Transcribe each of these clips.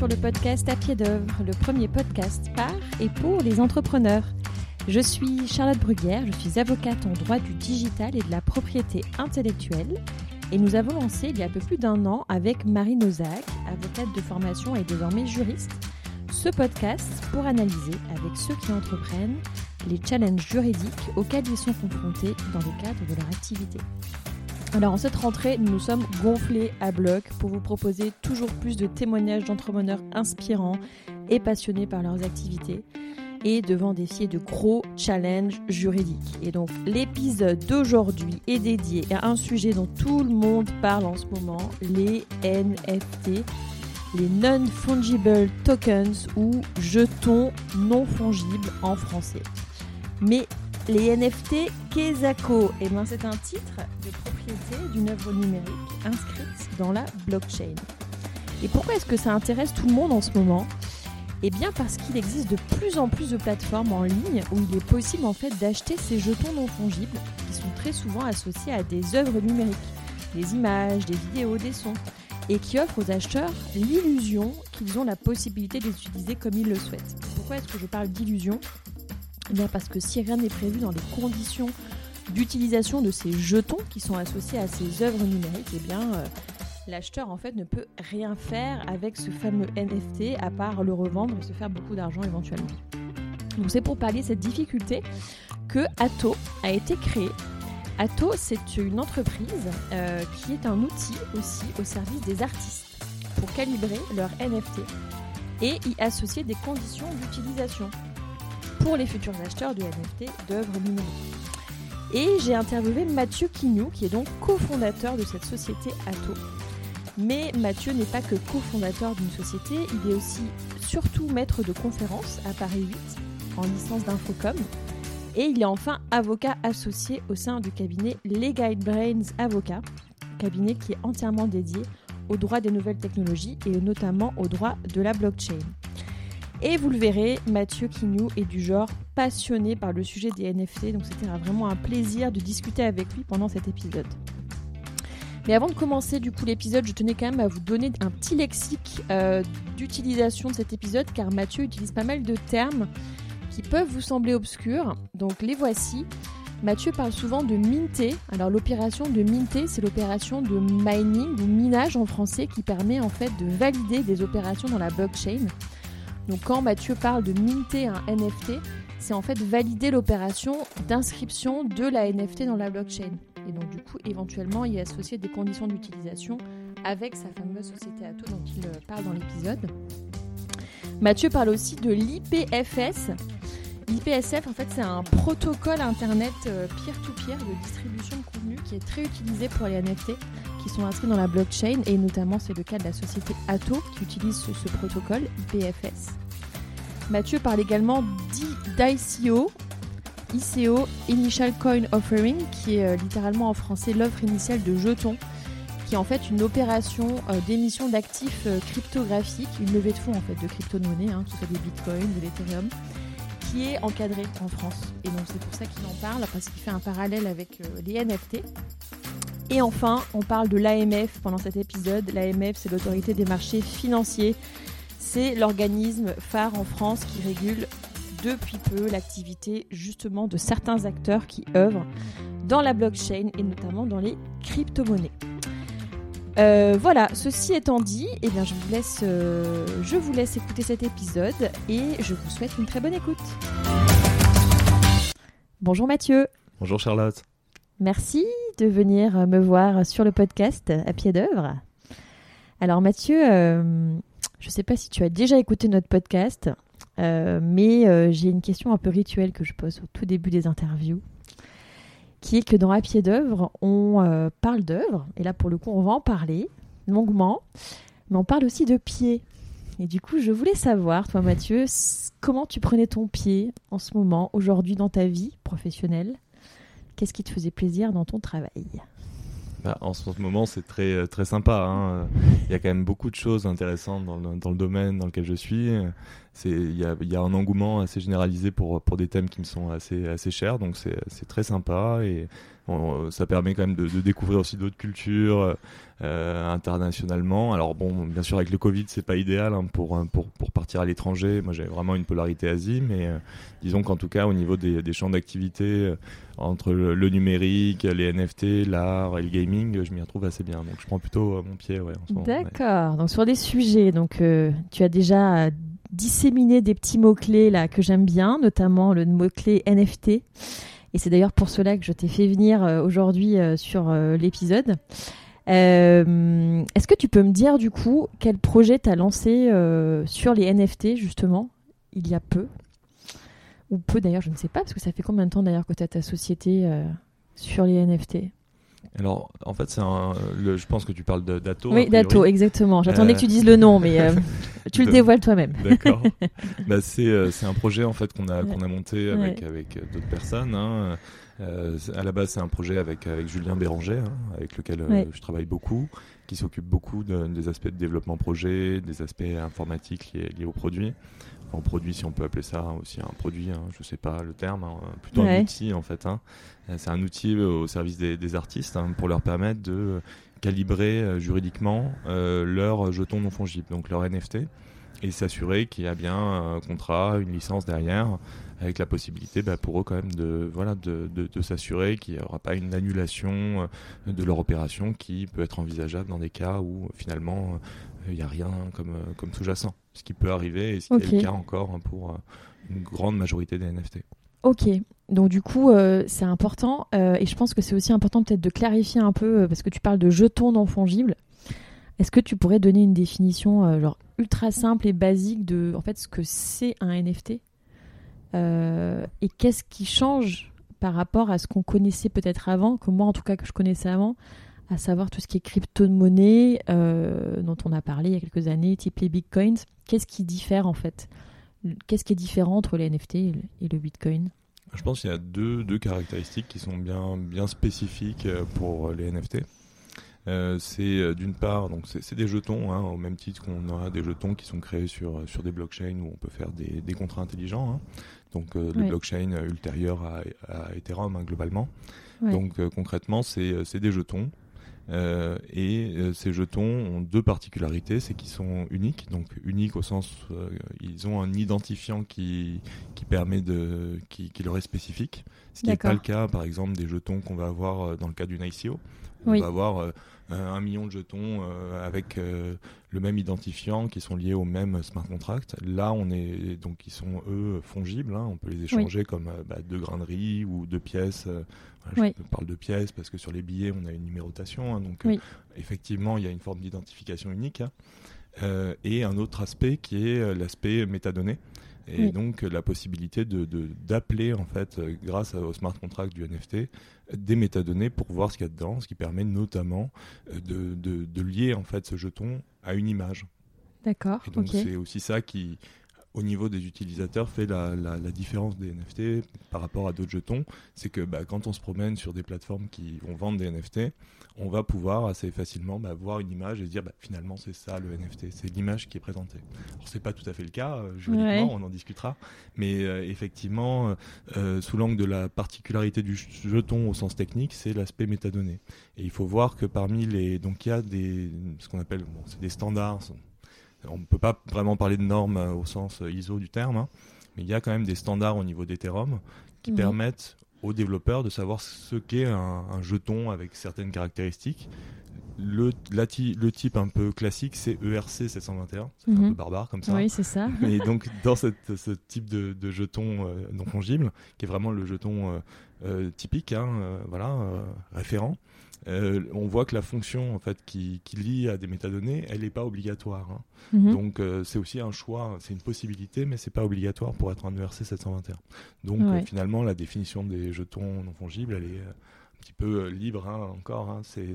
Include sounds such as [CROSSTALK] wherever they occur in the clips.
sur le podcast À pied d'œuvre, le premier podcast par et pour les entrepreneurs. Je suis Charlotte Bruguière, je suis avocate en droit du digital et de la propriété intellectuelle. Et nous avons lancé il y a un peu plus d'un an avec Marie Nozac, avocate de formation et désormais juriste, ce podcast pour analyser avec ceux qui entreprennent les challenges juridiques auxquels ils sont confrontés dans le cadre de leur activité. Alors en cette rentrée, nous nous sommes gonflés à bloc pour vous proposer toujours plus de témoignages d'entrepreneurs inspirants et passionnés par leurs activités et devant défier de gros challenges juridiques. Et donc l'épisode d'aujourd'hui est dédié à un sujet dont tout le monde parle en ce moment, les NFT, les non-fungible tokens ou jetons non fongibles en français. Mais les NFT Kezako, eh ben c'est un titre de propriété d'une œuvre numérique inscrite dans la blockchain. Et pourquoi est-ce que ça intéresse tout le monde en ce moment? Eh bien parce qu'il existe de plus en plus de plateformes en ligne où il est possible en fait d'acheter ces jetons non fongibles qui sont très souvent associés à des œuvres numériques, des images, des vidéos, des sons, et qui offrent aux acheteurs l'illusion qu'ils ont la possibilité de les utiliser comme ils le souhaitent. Pourquoi est-ce que je parle d'illusion? Bien parce que si rien n'est prévu dans les conditions d'utilisation de ces jetons qui sont associés à ces œuvres numériques, eh bien euh, l'acheteur en fait ne peut rien faire avec ce fameux NFT à part le revendre et se faire beaucoup d'argent éventuellement. Donc c'est pour parler de cette difficulté que Atto a été créé. Atto, c'est une entreprise euh, qui est un outil aussi au service des artistes pour calibrer leur NFT et y associer des conditions d'utilisation pour les futurs acheteurs de NFT d'œuvres numériques. Et j'ai interviewé Mathieu Quignou, qui est donc cofondateur de cette société Atto. Mais Mathieu n'est pas que cofondateur d'une société, il est aussi surtout maître de conférences à Paris 8 en licence d'infocom. Et il est enfin avocat associé au sein du cabinet Legal Brains Avocat, cabinet qui est entièrement dédié au droit des nouvelles technologies et notamment au droit de la blockchain. Et vous le verrez, Mathieu Quignou est du genre passionné par le sujet des NFT, donc c'était vraiment un plaisir de discuter avec lui pendant cet épisode. Mais avant de commencer du coup l'épisode, je tenais quand même à vous donner un petit lexique euh, d'utilisation de cet épisode, car Mathieu utilise pas mal de termes qui peuvent vous sembler obscurs. Donc les voici. Mathieu parle souvent de minter. Alors l'opération de minter, c'est l'opération de mining ou minage en français qui permet en fait de valider des opérations dans la blockchain. Donc quand Mathieu parle de minter un NFT, c'est en fait valider l'opération d'inscription de la NFT dans la blockchain. Et donc du coup, éventuellement, y associer des conditions d'utilisation avec sa fameuse société Atto dont il euh, parle dans l'épisode. Mathieu parle aussi de l'IPFS. L'IPSF, en fait, c'est un protocole internet euh, peer-to-peer de distribution de contenu qui est très utilisé pour les NFT qui sont inscrits dans la blockchain et notamment c'est le cas de la société Atto qui utilise ce, protocole IPFS. Mathieu parle également d'ICO, ICO, Initial Coin Offering, qui est euh, littéralement en français l'offre initiale de jetons, qui est en fait une opération euh, d'émission d'actifs euh, cryptographiques, une levée de fonds en fait de crypto-monnaies, hein, que ce soit des bitcoins, de l'ethereum, qui est encadrée en France. Et donc c'est pour ça qu'il en parle, parce qu'il fait un parallèle avec les NFT. Et enfin, on parle de l'AMF pendant cet épisode. L'AMF, c'est l'autorité des marchés financiers. C'est l'organisme phare en France qui régule depuis peu l'activité justement de certains acteurs qui œuvrent dans la blockchain et notamment dans les crypto-monnaies. Euh, voilà, ceci étant dit, eh euh, je vous laisse écouter cet épisode et je vous souhaite une très bonne écoute. Bonjour Mathieu. Bonjour Charlotte. Merci de venir me voir sur le podcast à pied d'œuvre. Alors Mathieu, euh, je ne sais pas si tu as déjà écouté notre podcast, euh, mais euh, j'ai une question un peu rituelle que je pose au tout début des interviews, qui est que dans À pied d'œuvre, on parle d'œuvre, et là pour le coup on va en parler longuement, mais on parle aussi de pied. Et du coup, je voulais savoir, toi Mathieu, comment tu prenais ton pied en ce moment, aujourd'hui dans ta vie professionnelle? Qu'est-ce qui te faisait plaisir dans ton travail bah, en ce moment, c'est très, euh, très sympa. Hein. Il y a quand même beaucoup de choses intéressantes dans le, domaine dans lequel je suis. il y a, y a, un engouement assez généralisé pour, pour des thèmes qui me sont assez, assez chers, donc c'est très sympa et ça permet quand même de, découvrir aussi d'autres cultures euh, internationalement. Alors bon, bien sûr avec le Covid c'est pas idéal hein, pour, pour, partir à l'étranger. Moi j'ai vraiment une polarité Asie, mais euh, disons qu'en tout cas au niveau des, champs d'activité euh, entre le, numérique, les NFT, l'art et le gaming, je m'y retrouve assez bien. Donc je prends plutôt mon pied. Ouais, D'accord. Donc sur des sujets, donc tu as déjà disséminé des petits mots clés là que j'aime bien, notamment le mot clé NFT. Et c'est d'ailleurs pour cela que je t'ai fait venir euh, aujourd'hui euh, sur euh, l'épisode. Est-ce que tu peux me dire du coup quel projet tu as lancé sur les NFT justement il y a peu Ou peu d'ailleurs, je ne sais pas, parce que ça fait combien de temps d'ailleurs que tu as ta société sur les NFT alors, en fait, c'est un, je pense que tu parles d'Ato. Oui, d'Ato, exactement. J'attendais que tu dises le nom, mais euh, [LAUGHS] tu le dévoiles toi-même. D'accord. [LAUGHS] bah, euh, c'est un projet en fait qu'on a, qu'on a monté avec, avec d'autres personnes. Hein. Euh, à la base, c'est un projet avec, avec Julien Béranger, hein, avec lequel je travaille beaucoup, qui s'occupe beaucoup des aspects de développement projet, des aspects informatiques liés, liés aux produits en produit, si on peut appeler ça aussi un produit, hein, je sais pas le terme, hein, plutôt un outil en fait. Hein. Euh, c'est un outil euh, au service des, artistes pour leur permettre de calibrer euh, juridiquement leurs jetons non fongibles, donc leur NFT, et s'assurer qu'il y a bien un contrat, une licence derrière, avec la possibilité bah, pour eux quand même de, voilà, de, de, s'assurer qu'il n'y aura pas une annulation de leur opération qui peut être envisageable dans des cas où finalement il n'y a rien comme, comme sous-jacent ce qui peut arriver et ce qui est le cas encore hein, pour euh, une grande majorité des NFT. Ok, donc du coup euh, c'est important euh, et je pense que c'est aussi important peut-être de clarifier un peu parce que tu parles de jetons non fongibles. Est-ce que tu pourrais donner une définition genre ultra simple et basique de en fait ce que c'est un NFT et qu'est-ce qui change par rapport à ce qu'on connaissait peut-être avant, que moi en tout cas que je connaissais avant, à savoir tout ce qui est crypto-monnaie euh, dont on a parlé il y a quelques années, type les bitcoins. Qu'est-ce qui diffère en fait? Qu'est-ce qui est différent entre les NFT et le, bitcoin? Je pense qu'il y a deux, deux, caractéristiques qui sont bien, bien spécifiques euh, pour les NFT. Euh, c'est d'une part, donc c'est des jetons, hein, au même titre qu'on a des jetons qui sont créés sur, sur des blockchains où on peut faire des, des contrats intelligents, hein. donc les blockchains ultérieures à, à Ethereum hein, globalement. Donc concrètement, c'est des jetons euh, et euh, ces jetons ont deux particularités, c'est qu'ils sont uniques, donc uniques au sens euh, ils ont un identifiant qui qui permet de qui, qui leur est spécifique, ce qui n'est pas le cas par exemple des jetons qu'on va avoir dans le cas d'une ICO. On va avoir un million de jetons avec le même identifiant qui sont liés au même smart contract. Là, on est donc ils sont eux fongibles. Hein. on peut les échanger comme bah, deux graineries ou deux pièces je parle de pièces parce que sur les billets, on a une numérotation. Hein, donc, euh, effectivement, il y a une forme d'identification unique. Hein. Euh, et un autre aspect qui est euh, l'aspect métadonnées. Et donc la possibilité de, d'appeler en fait grâce au smart contract du NFT des métadonnées pour voir ce qu'il y a dedans, ce qui permet notamment de, de, lier en fait ce jeton à une image. D'accord. Et donc c'est aussi ça qui au niveau des utilisateurs fait la, différence des NFT par rapport à d'autres jetons, c'est que bah, quand on se promène sur des plateformes qui vont vendre des NFT, on va pouvoir assez facilement bah, voir une image et se dire bah, finalement c'est ça le NFT, c'est l'image qui est présentée. Alors c'est pas tout à fait le cas euh, juridiquement, on en discutera, mais euh, effectivement euh, sous l'angle de la particularité du jeton au sens technique, c'est l'aspect métadonnées. Et il faut voir que parmi les donc il y a des ce qu'on appelle bon, c'est des standards on ne peut pas vraiment parler de normes euh, au sens euh, ISO du terme, hein, mais il y a quand même des standards au niveau d'Ethereum qui permettent aux développeurs de savoir ce qu'est un, jeton avec certaines caractéristiques. Le, le, type un peu classique, c'est ERC 721. C'est un mhm. peu barbare comme ça. Oui, c'est ça. [LAUGHS] Et donc, dans ce type de, jeton euh, non fongible, qui est vraiment le jeton typique, hein, voilà, référent, euh, on voit que la fonction en fait qui, lie à des métadonnées, elle n'est pas obligatoire. Hein. Mhm. Donc euh, c'est aussi un choix, c'est une possibilité, mais c'est pas obligatoire pour être un ERC 721. Donc euh, finalement, la définition des jetons non fongibles, elle est petit peu libre hein, encore. Hein. C'est,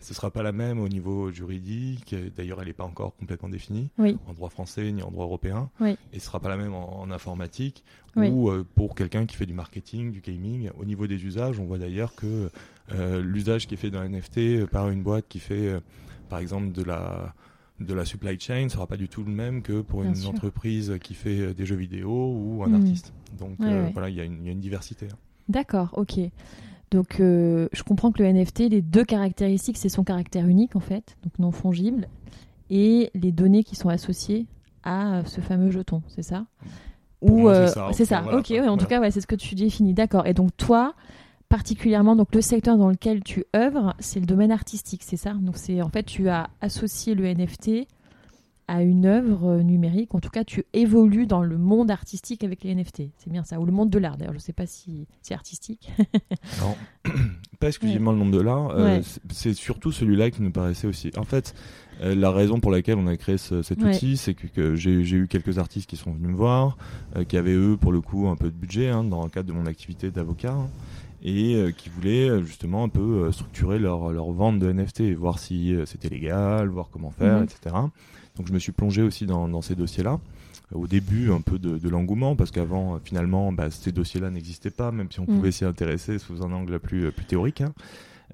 ce sera pas la même au niveau juridique. D'ailleurs, elle n'est pas encore complètement définie en droit français ni en droit européen. Et ce sera pas la même en, informatique ou pour quelqu'un qui fait du marketing, du gaming. Au niveau des usages, on voit d'ailleurs que euh, l'usage qui est fait d'un NFT par une boîte qui fait, euh, par exemple, de la de la supply chain sera pas du tout le même que pour Bien une sûr. entreprise qui fait euh, des jeux vidéo ou un Mm. artiste. Donc Ouais, euh, ouais. voilà, il y, a une- il y a une diversité. hein. D'accord, ok. Donc, euh, je comprends que le NFT, les deux caractéristiques, c'est son caractère unique, en fait, donc non fongible, et les données qui sont associées à ce fameux jeton, c'est ça? Ou euh, ça, c'est ça. voilà, ok, ouais, en voilà. tout cas, ouais, c'est ce que tu définis. D'accord. Et donc, toi, particulièrement, donc le secteur dans lequel tu œuvres, c'est le domaine artistique, c'est ça? Donc, c'est en fait, tu as associé le NFT à une œuvre euh, numérique. En tout cas, tu évolues dans le monde artistique avec les NFT. C'est bien ça. Ou le monde de l'art, d'ailleurs. Je ne sais pas si c'est artistique. [LAUGHS] Non, [CLEARS THROAT] pas exclusivement le monde de l'art, euh, Ouais. c'est- surtout celui-là qui nous paraissait aussi. En fait, euh, la raison pour laquelle on a créé ce- cet Ouais. outil, c'est que, que j'ai j'ai eu quelques artistes qui sont venus me voir, euh, qui avaient eux, pour le coup, un peu de budget hein, dans le cadre de mon activité d'avocat. hein, et euh, qui voulaient euh, justement un peu euh, structurer leur, leur vente de NFT, voir si c'était légal, voir comment faire, Mhm. etc. Donc je me suis plongé aussi dans, dans ces dossiers-là. Au début, un peu de, de l'engouement, parce qu'avant, finalement, bah, ces dossiers-là n'existaient pas, même si on Mhm. pouvait s'y intéresser sous un angle plus, plus théorique. hein.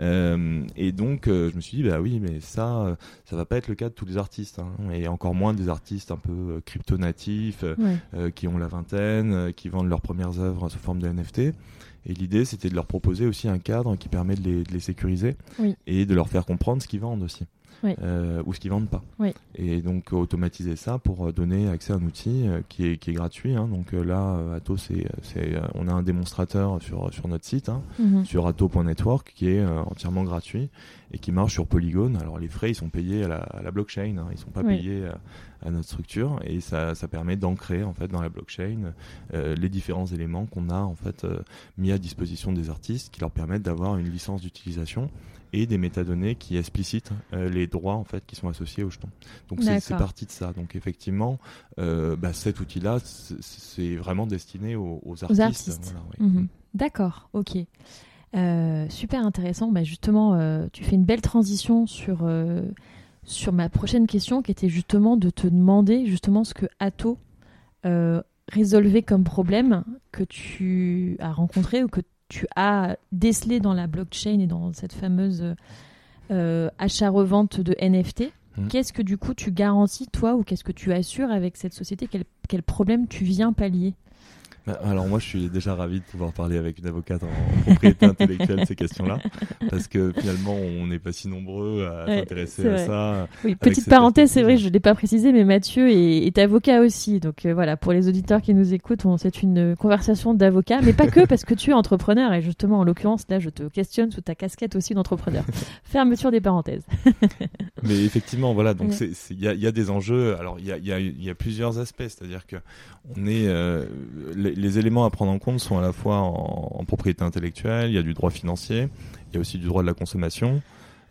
Euh, et donc, euh, je me suis dit, bah oui, mais ça, euh, ça va pas être le cas de tous les artistes, hein, et encore moins des artistes un peu crypto-natifs, Ouais. qui ont la vingtaine, qui vendent leurs premières œuvres sous forme de NFT. Et l'idée, c'était de leur proposer aussi un cadre qui permet de les, de les sécuriser Oui. et de leur faire comprendre ce qu'ils vendent aussi. Oui. Euh, ou ce qu'ils vendent pas. Oui. Et donc automatiser ça pour euh, donner accès à un outil euh, qui, est, qui est gratuit. hein. Donc euh, là, Atto, c'est, on a un démonstrateur sur, sur notre site, hein, Mhm. sur atto.network, qui est entièrement gratuit et qui marche sur Polygon. Alors les frais, ils sont payés à la, à la blockchain, hein. ils sont pas Oui. payés à, à notre structure et ça, ça permet d'ancrer en fait dans la blockchain euh, les différents éléments qu'on a en fait euh, mis à disposition des artistes qui leur permettent d'avoir une licence d'utilisation et des métadonnées qui explicitent euh, les droits en fait qui sont associés au jeton. Donc c'est, parti de ça. Donc effectivement, euh, bah, cet outil-là, c'est, c'est vraiment destiné aux, aux artistes. artistes. Voilà, oui. Mhm. D'accord, ok. Euh, super intéressant. Bah, justement, tu fais une belle transition sur, sur ma prochaine question qui était justement de te demander justement ce que Atto résolvait comme problème que tu as rencontré ou que tu as décelé dans la blockchain et dans cette fameuse euh, achat-revente de NFT. Mhm. Qu'est-ce que du coup tu garantis toi ou qu'est-ce que tu assures avec cette société? Quel, quel problème tu viens pallier? Alors moi, je suis déjà ravi de pouvoir parler avec une avocate en, en [LAUGHS] propriété intellectuelle ces questions-là, parce que finalement, on n'est pas si nombreux à Ouais, s'intéresser à vrai. ça. Oui, petite parenthèse, c'est vrai, je ne l'ai pas précisé, mais Mathieu est, est avocat aussi. Donc euh, voilà, pour les auditeurs qui nous écoutent, c'est une conversation d'avocat, mais pas que, parce que tu es entrepreneur. Et justement, en l'occurrence, là, je te questionne sous ta casquette aussi d'entrepreneur. [LAUGHS] Fermeture des parenthèses. [LAUGHS] Mais effectivement, voilà, donc Ouais. il y a, il y a des enjeux. Alors y y, il y a plusieurs aspects, c'est-à-dire que on est euh, les, les éléments à prendre en compte sont à la fois en, en propriété intellectuelle, il y a du droit financier, il y a aussi du droit de la consommation.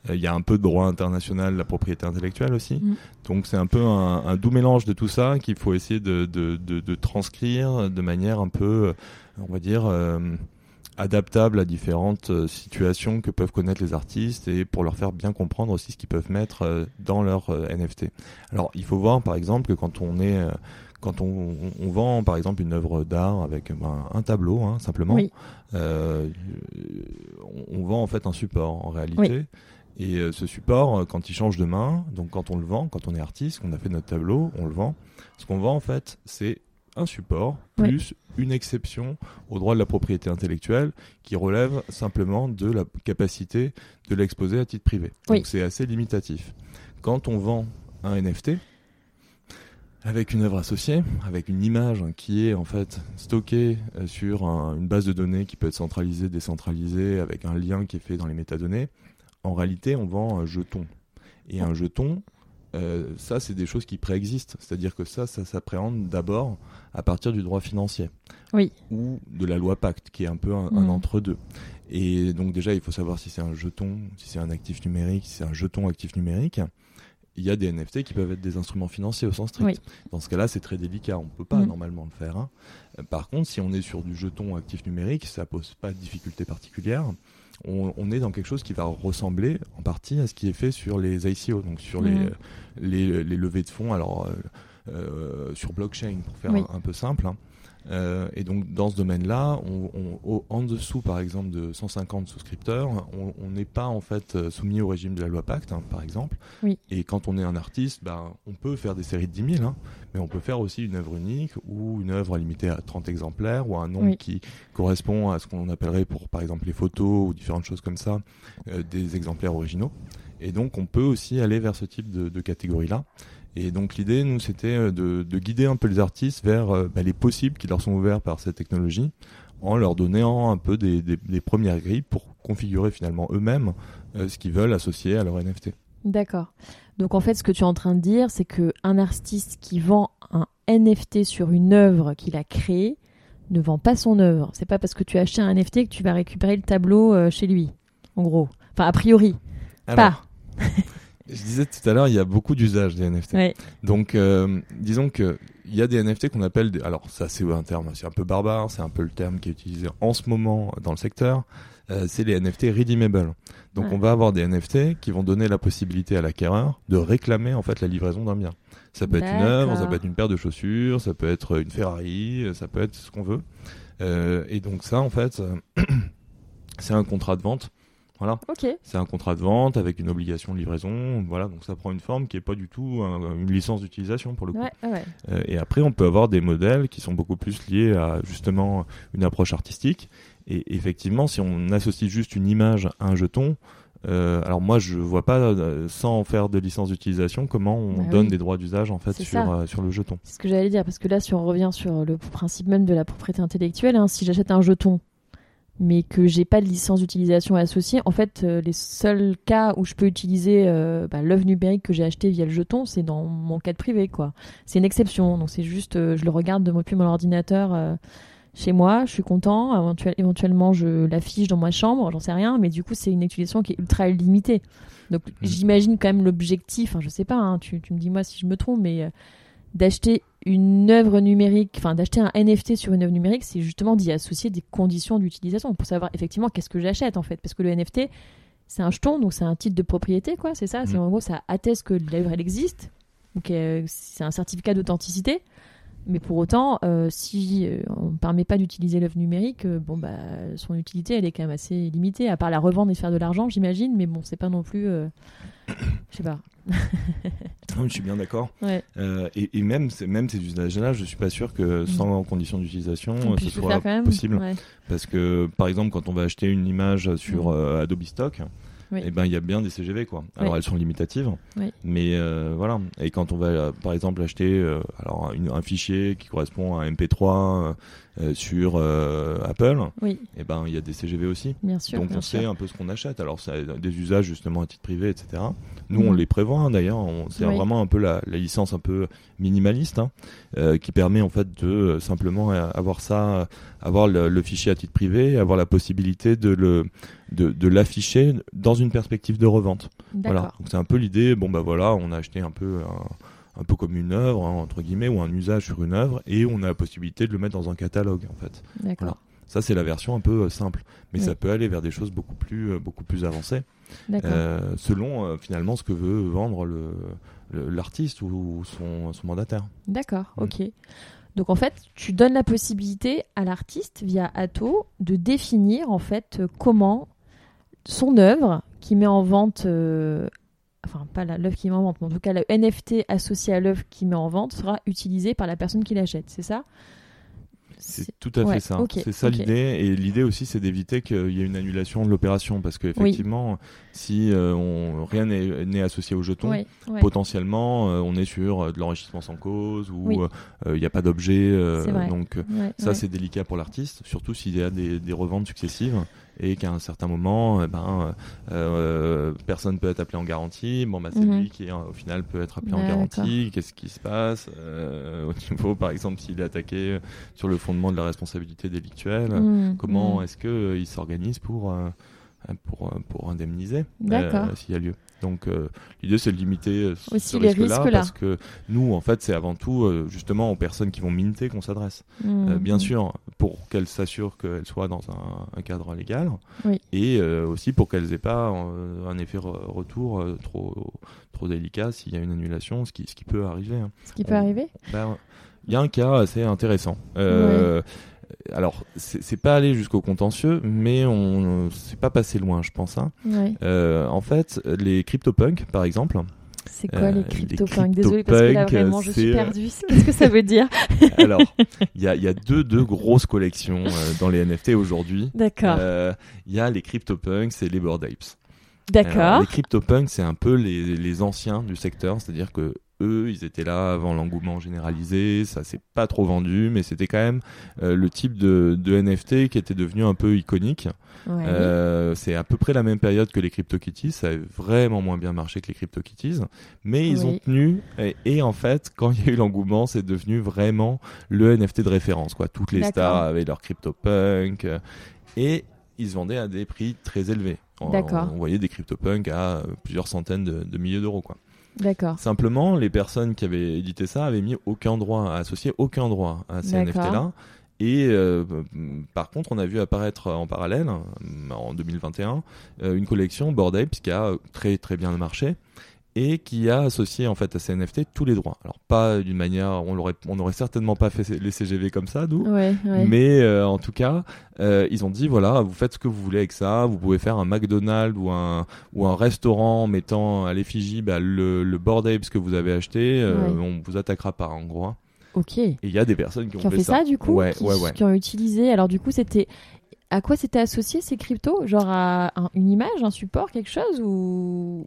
euh, Il y a un peu de droit international de la propriété intellectuelle aussi. Mm. Donc c'est un peu un, un doux mélange de tout ça qu'il faut essayer de, de, de, de transcrire de manière un peu, euh, on va dire, euh, adaptable à différentes situations que peuvent connaître les artistes et pour leur faire bien comprendre aussi ce qu'ils peuvent mettre dans leur NFT. Alors il faut voir par exemple que quand on est quand on, vend par exemple une œuvre d'art avec ben, un tableau hein, simplement, Oui. euh, on, vend en fait un support en réalité. Et euh, ce support, euh, quand il change de main, donc quand on le vend, quand on est artiste, qu'on a fait notre tableau, on le vend. Ce qu'on vend en fait, c'est un support Oui. plus une exception au droit de la propriété intellectuelle qui relève simplement de la capacité de l'exposer à titre privé. Donc c'est assez limitatif. Quand on vend un NFT, avec une œuvre associée, avec une image qui est en fait stockée euh, sur un- une base de données qui peut être centralisée, décentralisée, avec un lien qui est fait dans les métadonnées, en réalité on vend un jeton. Et un jeton, euh, ça c'est des choses qui préexistent, c'est-à-dire que ça, ça s'appréhende d'abord à partir du droit financier. Oui. Ou de la loi Pacte, qui est un peu un, Mhm. un entre-deux. Et donc déjà, il faut savoir si c'est un jeton, si c'est un actif numérique, si c'est un jeton actif numérique. Il y a des NFT qui peuvent être des instruments financiers au sens strict. Oui. Dans ce cas-là, c'est très délicat. On ne peut pas Mhm. normalement le faire. hein. Euh, Par contre, si on est sur du jeton actif numérique, ça pose pas de difficulté particulière. On, on est dans quelque chose qui va ressembler en partie à ce qui est fait sur les ICO, donc sur les, Mhm. les, les levées de fonds. Alors, euh, sur blockchain, pour faire un, peu simple. Hein. Euh, et donc dans ce domaine-là, on, en dessous par exemple de 150 souscripteurs, on n'est pas en fait euh, soumis au régime de la loi Pacte, hein, par exemple. Oui. Et quand on est un artiste, bah, on peut faire des séries de 10 000, hein, mais on peut faire aussi une œuvre unique ou une œuvre limitée à 30 exemplaires ou un nombre qui correspond à ce qu'on appellerait pour par exemple les photos ou différentes choses comme ça, euh, des exemplaires originaux. Et donc on peut aussi aller vers ce type de, de catégorie-là. Et donc l'idée, nous, c'était euh, de, guider un peu les artistes vers euh, bah, les possibles qui leur sont ouverts par cette technologie, en leur donnant un peu des, premières grilles pour configurer finalement eux-mêmes euh, ce qu'ils veulent associer à leur NFT. D'accord. Donc en fait, ce que tu es en train de dire, c'est qu'un artiste qui vend un NFT sur une œuvre qu'il a créée ne vend pas son œuvre. C'est pas parce que tu as acheté un NFT que tu vas récupérer le tableau chez lui, en gros. Enfin, a priori. pas. Je disais tout à l'heure, il y a beaucoup d'usages des NFT. Donc, euh, disons que il y a des NFT qu'on appelle, des... alors ça c'est un terme, c'est un peu barbare, c'est un peu le terme qui est utilisé en ce moment dans le secteur. Euh, c'est les NFT redeemable. Donc, on va avoir des NFT qui vont donner la possibilité à l'acquéreur de réclamer en fait la livraison d'un bien. Ça peut être une œuvre, ça peut être une paire de chaussures, ça peut être une Ferrari, ça peut être ce qu'on veut. Euh, et donc ça, en fait, [CLEARS THROAT] c'est un contrat de vente voilà. C'est un contrat de vente avec une obligation de livraison. Voilà, donc ça prend une forme qui est pas du tout une licence d'utilisation pour le coup. Euh, et après, on peut avoir des modèles qui sont beaucoup plus liés à justement une approche artistique. Et effectivement, si on associe juste une image à un jeton, euh, alors moi, je vois pas, euh, sans faire de licence d'utilisation, comment on bah donne des droits d'usage en fait sur, sur le jeton. C'est ce que j'allais dire, parce que là, si on revient sur le principe même de la propriété intellectuelle, hein, si j'achète un jeton mais que j'ai pas de licence d'utilisation associée. En fait, euh, les seuls cas où je peux utiliser euh, bah, l'œuvre numérique que j'ai acheté via le jeton, c'est dans mon cadre privé, quoi. C'est une exception, donc c'est juste, euh, je le regarde depuis mon ordinateur chez moi, je suis content. éventuellement, je l'affiche dans ma chambre, j'en sais rien, mais du coup, c'est une utilisation qui est ultra limitée. Donc, mmh. j'imagine quand même l'objectif. Enfin, je sais pas, hein, tu, tu, me dis moi si je me trompe, mais d'acheter une œuvre numérique, enfin d'acheter un NFT sur une œuvre numérique, c'est justement d'y associer des conditions d'utilisation pour savoir effectivement qu'est-ce que j'achète en fait. Parce que le NFT, c'est un jeton, donc c'est un titre de propriété, quoi, c'est ça. C'est mm. en gros, ça atteste que l'œuvre elle existe. Donc euh, c'est un certificat d'authenticité. Mais pour autant, euh, si euh, on ne permet pas d'utiliser l'œuvre numérique, bon bah son utilité elle est quand même assez limitée, à part la revendre et faire de l'argent, j'imagine. Mais bon, c'est pas non plus, [COUGHS] je sais pas. [LAUGHS] je suis bien d'accord. Euh, et, même, même ces usages-là, je suis pas sûr que mm. sans conditions d'utilisation, ce soit possible. Parce que, par exemple, quand on va acheter une image sur mm. euh, Adobe Stock, et eh ben il y a bien des CGV quoi. Alors elles sont limitatives, mais euh, voilà. Et quand on va par exemple acheter alors un fichier qui correspond à un MP3 sur Apple, et eh ben il y a des CGV aussi. Donc on sait un peu ce qu'on achète. Alors ça a des usages justement à titre privé, etc. Nous, on mm. les prévoit hein, d'ailleurs. C'est vraiment un peu la, licence un peu minimaliste hein, euh, qui permet en fait de euh, simplement euh, avoir ça, avoir le, fichier à titre privé, avoir la possibilité de le de, l'afficher dans une perspective de revente. Voilà. Donc c'est un peu l'idée. Bon bah voilà, on a acheté un peu un, peu comme une œuvre hein, entre guillemets ou un usage sur une œuvre et on a la possibilité de le mettre dans un catalogue en fait. D'accord. Ça, c'est la version un peu simple. Mais ça peut aller vers des choses beaucoup plus, beaucoup plus avancées. Euh, selon euh, finalement ce que veut vendre l'artiste ou son, mandataire. D'accord, mm. ok. Donc en fait, tu donnes la possibilité à l'artiste via Atto de définir en fait comment son œuvre qui met en vente, euh, enfin pas l'œuvre qui met en vente, mais en tout cas le NFT associé à l'œuvre qui met en vente sera utilisé par la personne qui l'achète, c'est ça? C'est tout à fait ça. c'est ça l'idée. Et l'idée aussi, c'est d'éviter qu'il y ait une annulation de l'opération. Parce qu'effectivement, si euh, on, rien n'est associé au jeton, potentiellement, euh, on est sur euh, de l'enrichissement sans cause ou il n'y a pas d'objet. donc, ça, c'est délicat pour l'artiste, surtout s'il y a des, des reventes successives et qu'à un certain moment, eh ben, euh, personne peut être appelé en garantie. Bon, bah, c'est mhm. lui qui, au final, peut être appelé en garantie. Qu'est-ce qui se passe euh, au niveau, par exemple, s'il est attaqué sur le fondement de la responsabilité délictuelle mhm. Comment mhm. est-ce qu'il il s'organise pour pour, pour indemniser D'accord. s'il y a lieu. Donc euh, l'idée c'est de limiter euh, Aussi ce les risque-là risques là. parce que nous en fait c'est avant tout euh, justement aux personnes qui vont minter qu'on s'adresse. Euh, bien sûr pour qu'elles s'assurent qu'elles soient dans un, un cadre légal Oui. et euh, aussi pour qu'elles aient pas euh, un effet re- retour euh, trop trop délicat s'il y a une annulation, ce qui ce qui peut arriver. hein. Ce qui peut on- arriver Ben, Il y a un cas assez intéressant. Euh, Alors, c'est pas allé jusqu'au contentieux, mais on c'est pas passé loin, je pense. hein. Ouais. Euh, en fait, les CryptoPunks, par exemple, C'est quoi Euh, les crypto-punks? Désolée parce que là vraiment je suis euh, perdue. [LAUGHS] Qu'est-ce que ça veut dire? [LAUGHS] Alors, il y a, y a deux, deux grosses collections euh, dans les NFT aujourd'hui. D'accord. Euh, Il y a les CryptoPunks et les Bored Apes. D'accord. les CryptoPunks, c'est un peu les, les anciens du secteur, c'est-à-dire que eux, ils étaient là avant l'engouement généralisé, ça s'est pas trop vendu, mais c'était quand même euh, le type de, de NFT qui était devenu un peu iconique. Ouais. Euh, c'est à peu près la même période que les CryptoKitties, ça a vraiment moins bien marché que les CryptoKitties, mais ils Oui. ont tenu, et, et en fait, quand il y a eu l'engouement, c'est devenu vraiment le NFT de référence, quoi. Toutes les stars avaient leur CryptoPunk, euh, et ils se vendaient à des prix très élevés. On, on voyait des CryptoPunks à plusieurs centaines de, de milliers d'euros, quoi. D'accord. Simplement, les personnes qui avaient édité ça avaient mis aucun droit, associé aucun droit à ces. NFT-là. Et euh, par contre, on a vu apparaître en parallèle, en 2021, euh, une collection Bored Apes qui a très très bien marché et qui a associé en fait à ces NFT tous les droits. Alors pas d'une manière, on l'aurait, on n'aurait certainement pas fait les CGV comme ça, nous. Ouais, ouais. Mais euh, en tout cas, euh, ils ont dit voilà, vous faites ce que vous voulez avec ça. Vous pouvez faire un McDonald's ou un ou un restaurant en mettant à l'effigie bah, le, le Bored Apes que vous avez acheté. euh, Ouais. On vous attaquera pas en gros. hein. Ok. Et il y a des personnes qui ont, Qui ont fait ça, du coup Ouais, qui, ouais, ouais. qui ont utilisé. Alors du coup, c'était à quoi c'était associé ces cryptos? Genre à un- une image, un support, quelque chose? Ou,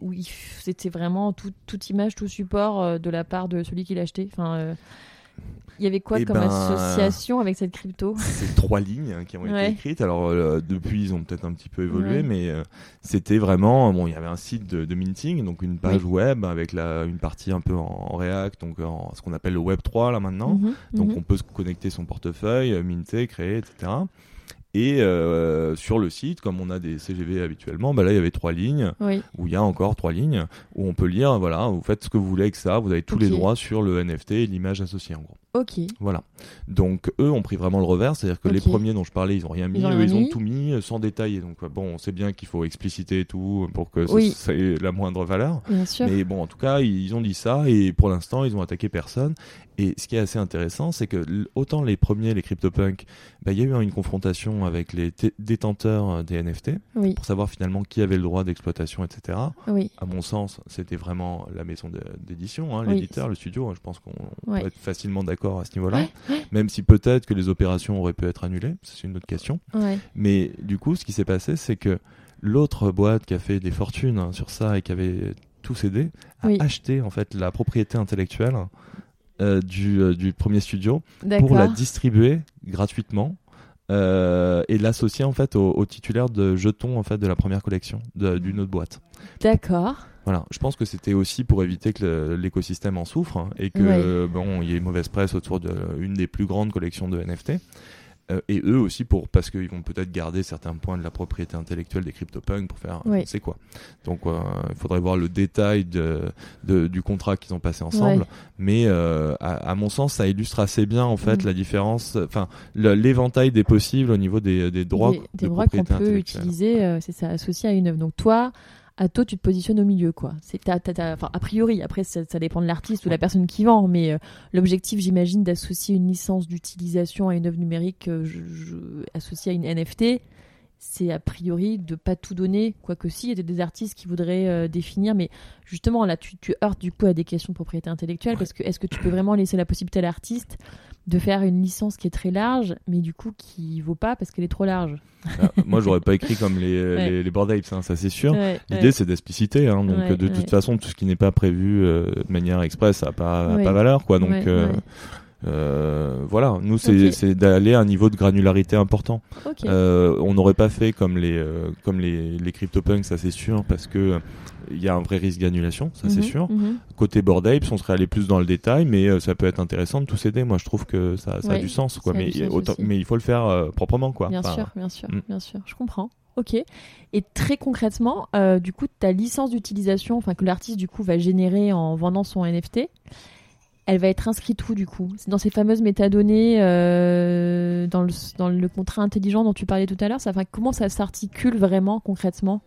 c'était vraiment tout- toute image, tout support euh, de la part de celui qui l'a acheté enfin, euh, Il y avait quoi Eh comme ben, association avec cette crypto? C'est trois lignes hein, qui ont Ouais. été écrites. Alors euh, depuis, ils ont peut-être un petit peu évolué, Ouais. mais euh, c'était vraiment bon. Il y avait un site de, de minting, donc une page web avec la, une partie un peu en, en React, donc en ce qu'on appelle le Web 3 là maintenant. Mhm, Donc mhm. on peut se connecter son portefeuille, minter, créer, etc. Et euh, sur le site, comme on a des CGV habituellement, bah là il y avait trois lignes, Oui, où il y a encore trois lignes, où on peut lire, voilà, vous faites ce que vous voulez avec ça, vous avez tous les droits sur le NFT et l'image associée en gros. Ok. Voilà. Donc eux ont pris vraiment le revers, c'est-à-dire que les premiers dont je parlais, ils ont rien mis, Ils ont eux ils ont tout mis euh, sans détailler. Donc euh, bon, on sait bien qu'il faut expliciter tout pour que ça, Oui. ça ait la moindre valeur. Bien sûr. Mais bon, en tout cas, ils ont dit ça et pour l'instant, ils ont attaqué personne. Et ce qui est assez intéressant, c'est que autant les premiers, les CryptoPunks, bah, il y a eu une confrontation avec les détenteurs euh, des NFT Oui, pour savoir finalement qui avait le droit d'exploitation, etc. oui. À mon sens, c'était vraiment la maison d'édition, hein, l'éditeur, le studio. hein, Je pense qu'on Ouais. peut être facilement d'accord à ce niveau-là. Ouais, Même si peut-être que les opérations auraient pu être annulées, c'est une autre question. Ouais. Mais du coup, ce qui s'est passé, c'est que l'autre boîte qui a fait des fortunes sur ça et qui avait tout cédé a Oui. acheté en fait la propriété intellectuelle euh, du, euh, du premier studio pour la distribuer gratuitement euh, et l'associer en fait au, au titulaire de jetons en fait de la première collection d'une autre boîte. D'accord. Voilà, je pense que c'était aussi pour éviter que l'écosystème en souffre hein, et que euh, bon, il y ait une mauvaise presse autour d'une des plus grandes collections de NFT. Euh, et eux aussi pour parce qu'ils vont peut-être garder certains points de la propriété intellectuelle des CryptoPunks pour faire c'est quoi. Donc euh, il faudrait voir le détail de, de- du contrat qu'ils ont passé ensemble. Ouais. Mais euh, à, à mon sens, ça illustre assez bien en fait Mm. la différence, enfin l'éventail des possibles au niveau des, des droits, des, de des droits qu'on peut utiliser, euh, c'est ça, associé à une œuvre. Donc toi, à toi, tu te positionnes au milieu, quoi. C'est t'as- t'as- a priori. Après, ça, ça dépend de l'artiste ou la personne qui vend, mais euh, l'objectif, j'imagine, d'associer une licence d'utilisation à une œuvre numérique euh, je- je- associée à une NFT. C'est a priori de pas tout donner, quoique si, il y a des artistes qui voudraient euh, définir, mais justement là tu, tu heurtes du coup à des questions de propriété intellectuelle, parce que est-ce que tu peux vraiment laisser la possibilité à l'artiste de faire une licence qui est très large, mais du coup qui vaut pas parce qu'elle est trop large Ah, moi, j'aurais pas écrit comme les, [LAUGHS] Ouais. les, les Apes, hein, ça c'est sûr. Ouais, L'idée, ouais. c'est d'expliciter. Hein, donc, euh, de toute façon, tout ce qui n'est pas prévu euh, de manière express, ça n'a pas, pas valeur. Quoi. Donc, euh, euh, voilà. Nous, c'est Ok. c'est d'aller à un niveau de granularité important. Euh, on n'aurait pas fait comme les, euh, comme les, les CryptoPunks, ça c'est sûr, parce que il y a un vrai risque d'annulation, ça c'est Mhm, sûr. mhm. Côté Bored Apes, on serait allé plus dans le détail, mais euh, ça peut être intéressant de tout s'aider. Moi, je trouve que ça, ça a du sens, quoi. Mais, sens autant- mais il faut le faire euh, proprement, quoi. Bien Enfin, sûr, bien sûr, mm. bien sûr. Je comprends. Ok. Et très concrètement, euh, du coup, ta licence d'utilisation, enfin que l'artiste du coup va générer en vendant son NFT, elle va être inscrite où du coup? C'est dans ces fameuses métadonnées, euh, dans, le, dans le contrat intelligent dont tu parlais tout à l'heure. Ça, enfin, comment ça s'articule vraiment concrètement?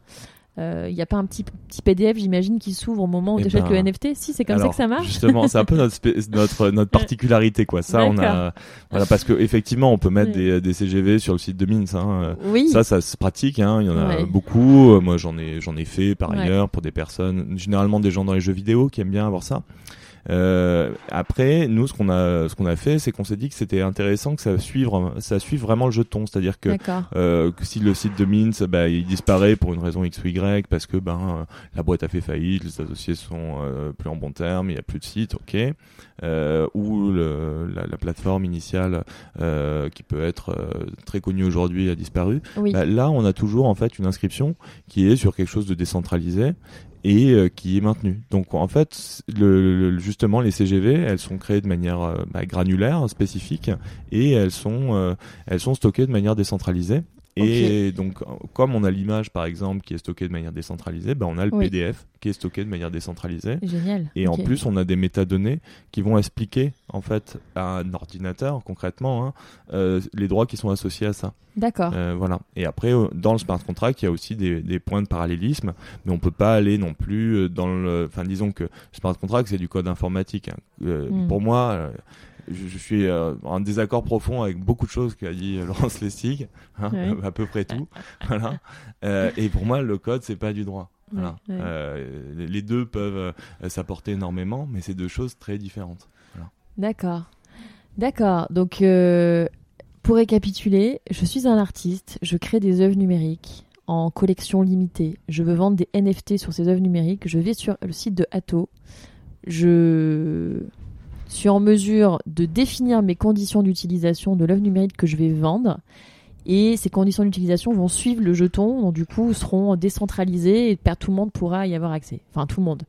Il euh, n'y a pas un petit, petit PDF, j'imagine, qui s'ouvre au moment où Eh tu achètes ben, le NFT Si, c'est comme ça que ça marche Justement, c'est un peu notre, notre, notre [LAUGHS] particularité, quoi. Ça, on a, voilà, parce que effectivement, on peut mettre Oui. des, des CGV sur le site de Mint. Hein. Oui. Ça, ça se pratique. Hein. Il y en a Ouais. beaucoup. Moi, j'en ai, j'en ai fait par Ouais. ailleurs pour des personnes, généralement des gens dans les jeux vidéo qui aiment bien avoir ça. Euh, après, nous, ce qu'on a, ce qu'on a fait, c'est qu'on s'est dit que c'était intéressant que ça suive, ça suive vraiment le jeton, c'est-à-dire que euh, que si le site de Mint, bah, il disparaît pour une raison X ou Y parce que ben euh, la boîte a fait faillite, les associés sont euh, plus en bon terme, il y a plus de site, ok, euh, ou le, la, la plateforme initiale euh, qui peut être euh, très connue aujourd'hui a disparu. Oui. Bah, là, on a toujours en fait une inscription qui est sur quelque chose de décentralisé et euh, qui est maintenue. Donc en fait, justement, les CGV, elles sont créées de manière euh, bah, granulaire, spécifique, et elles sont euh, elles sont stockées de manière décentralisée. Et donc, comme on a l'image, par exemple, qui est stockée de manière décentralisée, bah, on a le Oui. PDF qui est stocké de manière décentralisée. Génial. Et en plus, on a des métadonnées qui vont expliquer, en fait, à un ordinateur, concrètement, hein, euh, les droits qui sont associés à ça. D'accord. Euh, voilà. Et après, euh, dans le smart contract, il y a aussi des, des points de parallélisme, mais on peut pas aller non plus dans le. Enfin, disons que le smart contract, c'est du code informatique. hein. Euh, Mm. Pour moi, je, je suis euh, en désaccord profond avec beaucoup de choses qu'a dit euh, [LAUGHS] Laurence Lestig, hein, Ouais. [LAUGHS] à peu près tout. [LAUGHS] voilà. Euh, et pour moi, le code, c'est pas du droit. Voilà. Ouais, ouais. Euh, les- deux peuvent s'apporter énormément, mais c'est deux choses très différentes. D'accord. D'accord. Donc, pour récapituler, je suis un artiste, je crée des œuvres numériques en collection limitée. Je veux vendre des NFT sur ces œuvres numériques. Je vais sur le site de Atto. Je suis en mesure de définir mes conditions d'utilisation de l'œuvre numérique que je vais vendre. Et ces conditions d'utilisation vont suivre le jeton, donc du coup seront décentralisées et tout le monde pourra y avoir accès. Enfin, tout le monde.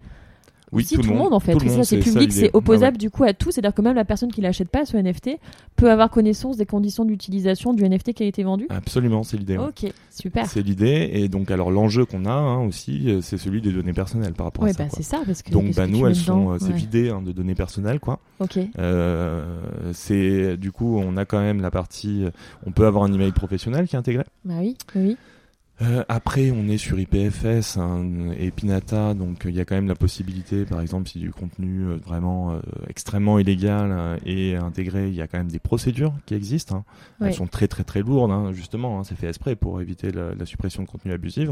Oui, si, tout, le monde en fait. C'est monde, ça, c'est ça public, c'est ouais. opposable du coup à tout. C'est-à-dire que même la personne qui l'achète pas, ce NFT, peut avoir connaissance des conditions d'utilisation du NFT qui a été vendu. Absolument, c'est l'idée. ouais. Ok, super. C'est l'idée. Et donc, alors, l'enjeu qu'on a hein, aussi, euh, c'est celui des données personnelles par rapport Ouais, à ça. bah, c'est ça parce que. Donc, bah, que nous, elles sont, euh, c'est vidé hein, de données personnelles, quoi. Ok. Euh, c'est du coup, on a quand même la partie, on peut avoir un email professionnel qui est intégré. Bah oui, oui. Euh, après, on est sur IPFS hein, et Pinata, donc il y a quand même la possibilité, par exemple, si du contenu euh, vraiment euh, extrêmement illégal euh, est intégré, il y a quand même des procédures qui existent. hein. Ouais. Elles sont très très très lourdes, hein, justement. hein, c'est fait exprès pour éviter la, la suppression de contenu abusif,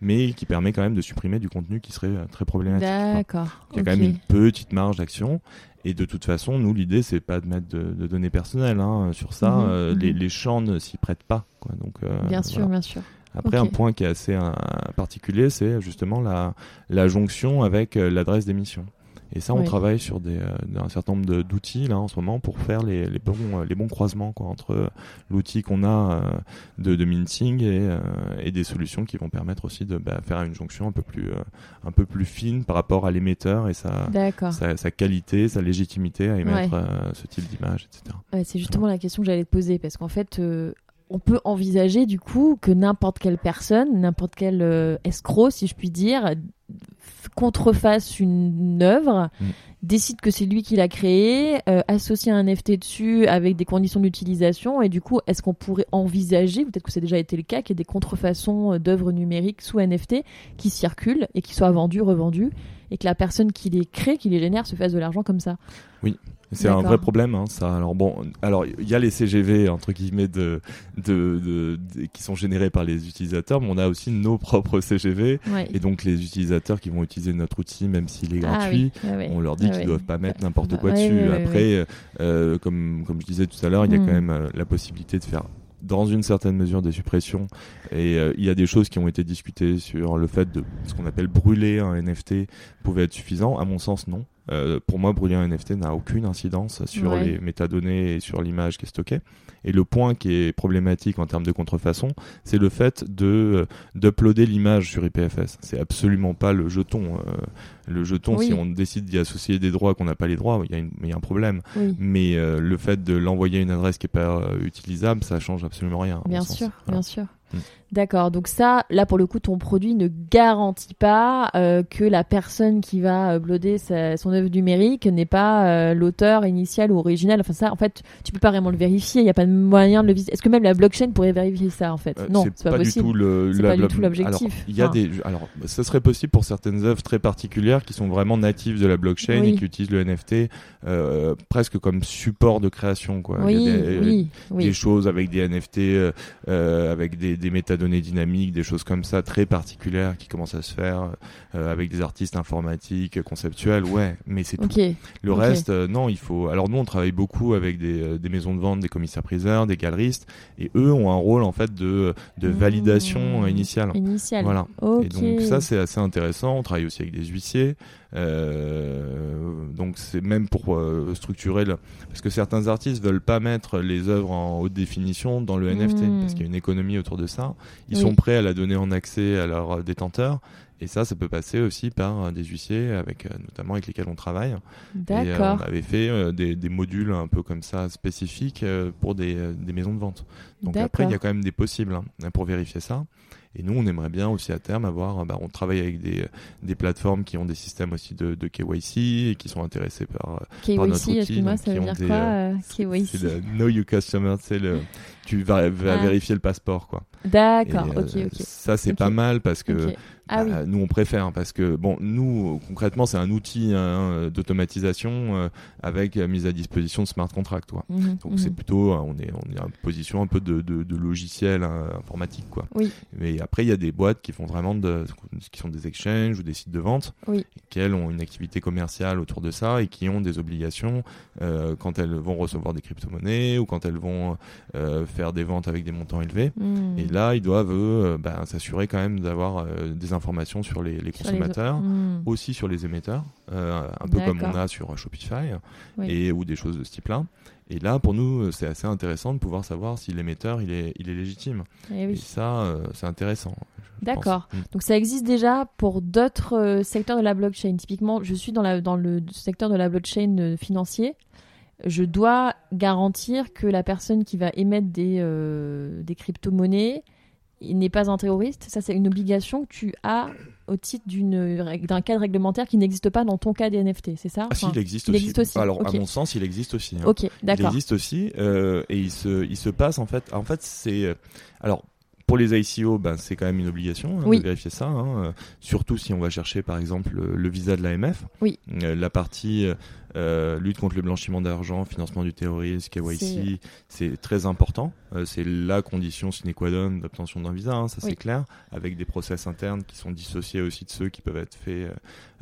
mais qui permet quand même de supprimer du contenu qui serait euh, très problématique. D'accord. Il y a quand même une petite marge d'action. Et de toute façon, nous, l'idée, c'est pas de mettre de, de données personnelles hein, sur ça. Mhm, Euh, mhm. Les, les champs ne s'y prêtent pas. Quoi. Donc, euh, Bien voilà. sûr, bien sûr. Après, un point qui est assez euh, particulier, c'est justement la, la jonction avec euh, l'adresse d'émission. Et ça, on Oui. travaille sur des, euh, un certain nombre d'outils là en ce moment pour faire les, les bons, euh, les bons croisements quoi, entre euh, l'outil qu'on a de, de minting et, et des solutions qui vont permettre aussi de bah, faire une jonction un peu plus, un peu plus fine par rapport à l'émetteur et sa, D'accord. sa, sa qualité, sa légitimité à émettre Ouais. ce type d'image, etc. Ouais, c'est justement la question que j'allais te poser parce qu'en fait, on peut envisager du coup que n'importe quelle personne, n'importe quel euh, escroc, si je puis dire, contrefasse une œuvre, Mm. décide que c'est lui qui l'a créée, euh, associe un NFT dessus avec des conditions d'utilisation et du coup, est-ce qu'on pourrait envisager, peut-être que c'est déjà été le cas, qu'il y ait des contrefaçons euh, d'œuvres numériques sous NFT qui circulent et qui soient vendues, revendues et que la personne qui les crée, qui les génère, se fasse de l'argent comme ça? C'est un vrai problème, hein, ça. Alors bon, alors il y a les CGV entre guillemets de, de, de- de- qui sont générés par les utilisateurs, mais on a aussi nos propres CGV Ouais. et donc les utilisateurs qui vont utiliser notre outil, même s'il est Ah gratuit. oui. On leur dit Ouais, qu'ils ouais. doivent pas mettre n'importe Bah, quoi dessus. Après, euh, comme comme je disais tout à l'heure, il y a Mm. quand même euh, la possibilité de faire dans une certaine mesure des suppressions et euh, il y a des choses qui ont été discutées sur le fait de ce qu'on appelle brûler un NFT pouvait être suffisant à mon sens non Euh, pour moi brûler un NFT n'a aucune incidence sur Ouais. les métadonnées et sur l'image qui est stockée et le point qui est problématique en termes de contrefaçon c'est le fait de euh, d'uploader l'image sur IPFS c'est absolument pas le jeton euh, le jeton Oui. si on décide d'y associer des droits qu'on n'a pas les droits il y, a y un problème Oui. mais euh, le fait de l'envoyer à une adresse qui est pas utilisable, ça change absolument rien. Bien sens. sûr, Voilà. bien sûr. Mm. D'accord. Donc ça, là pour le coup, ton produit ne garantit pas euh, que la personne qui va uploader sa- son œuvre numérique n'est pas euh, l'auteur initial ou original. Enfin ça, en fait, tu peux pas vraiment le vérifier. Il n'y a pas de moyen de le. Est-ce que même la blockchain pourrait vérifier ça en fait? Euh, Non, c'est pas, du possible. tout le la- pas du la- tout l'objectif. Alors, il y a Enfin. des alors ça serait possible pour certaines œuvres très particulières qui sont vraiment natives de la blockchain Oui. et qui utilisent le NFT euh, presque comme support de création quoi. Oui, Il y a des, oui, des choses avec des NFT, euh, euh, avec des, des métadonnées dynamiques, des choses comme ça très particulières qui commencent à se faire euh, avec des artistes informatiques, conceptuels, ouais, mais c'est tout. Ok. Le reste, euh, non, il faut. Alors nous, on travaille beaucoup avec des, euh, des maisons de vente, des commissaires-priseurs, des galeristes, et eux ont un rôle en fait de, de Mmh. validation initiale. Initial. Voilà. Et donc ça, c'est assez intéressant. On travaille aussi avec des huissiers. Euh, donc c'est même pour euh, structurer le... Parce que certains artistes veulent pas mettre les œuvres en haute définition dans le NFT, Mm. parce qu'il y a une économie autour de ça. Ils Oui. sont prêts à la donner en accès à leurs euh, détenteurs. Et ça, ça peut passer aussi par des huissiers, avec, notamment avec lesquels on travaille. Et, euh, D'accord. on avait fait euh, des, des modules un peu comme ça spécifiques euh, pour des, des maisons de vente. Donc après, il y a quand même des possibles hein, pour vérifier ça. Et nous, on aimerait bien aussi à terme avoir. Bah, on travaille avec des, des plateformes qui ont des systèmes aussi de, de KYC et qui sont intéressés par. euh, par notre KYC, outil, excuse-moi, donc, ça veut dire des, quoi euh, euh, C'est KYC le Know Your Customer, c'est le. Tu vas, vas Ah. vérifier le passeport, quoi. D'accord, euh, ok, ok. Ça, c'est pas mal parce que. Ah oui. bah, nous on préfère parce que bon nous concrètement c'est un outil hein, d'automatisation euh, avec euh, mise à disposition de smart contract quoi. Mhm, Donc mhm. c'est plutôt euh, on est on est en position un peu de, de, de logiciel hein, informatique quoi. Oui. Mais après il y a des boîtes qui font vraiment de qui sont des exchanges ou des sites de vente Oui. qui elles ont une activité commerciale autour de ça et qui ont des obligations euh, quand elles vont recevoir des crypto-monnaies ou quand elles vont faire des ventes avec des montants élevés. Mhm. Et là, ils doivent euh, ben, s'assurer quand même d'avoir euh, des informations sur les, les Sur les- consommateurs, Mhm. aussi sur les émetteurs, euh, un peu comme on a sur Shopify, Oui. et ou des choses de ce type-là. Et là, pour nous, c'est assez intéressant de pouvoir savoir si l'émetteur il est, il est légitime. Eh Et oui. ça, euh, c'est intéressant. D'accord. pense. Mm. Donc ça existe déjà pour d'autres euh, secteurs de la blockchain. Typiquement, je suis dans, la, dans le secteur de la blockchain euh, financier. Je dois garantir que la personne qui va émettre des, euh, des crypto-monnaies il n'est pas un terroriste. Ça, c'est une obligation que tu as au titre d'un cadre réglementaire qui n'existe pas dans ton cas des NFT, c'est ça Ah si, il existe il aussi. existe aussi, Alors, à mon sens, il existe aussi. hein. Ok, Il d'accord. existe aussi euh, et il se, il se passe en fait. En fait, c'est euh, alors pour les ICO, ben c'est quand même une obligation hein, Oui. de vérifier ça. hein, euh, surtout si on va chercher par exemple le, le visa de l'AMF. Oui. Euh, la partie euh, lutte contre le blanchiment d'argent, financement du terrorisme, KYC, c'est très important. Euh, c'est la condition sine qua non d'obtention d'un visa, hein, ça Oui. c'est clair, avec des process internes qui sont dissociés aussi de ceux qui peuvent être faits euh,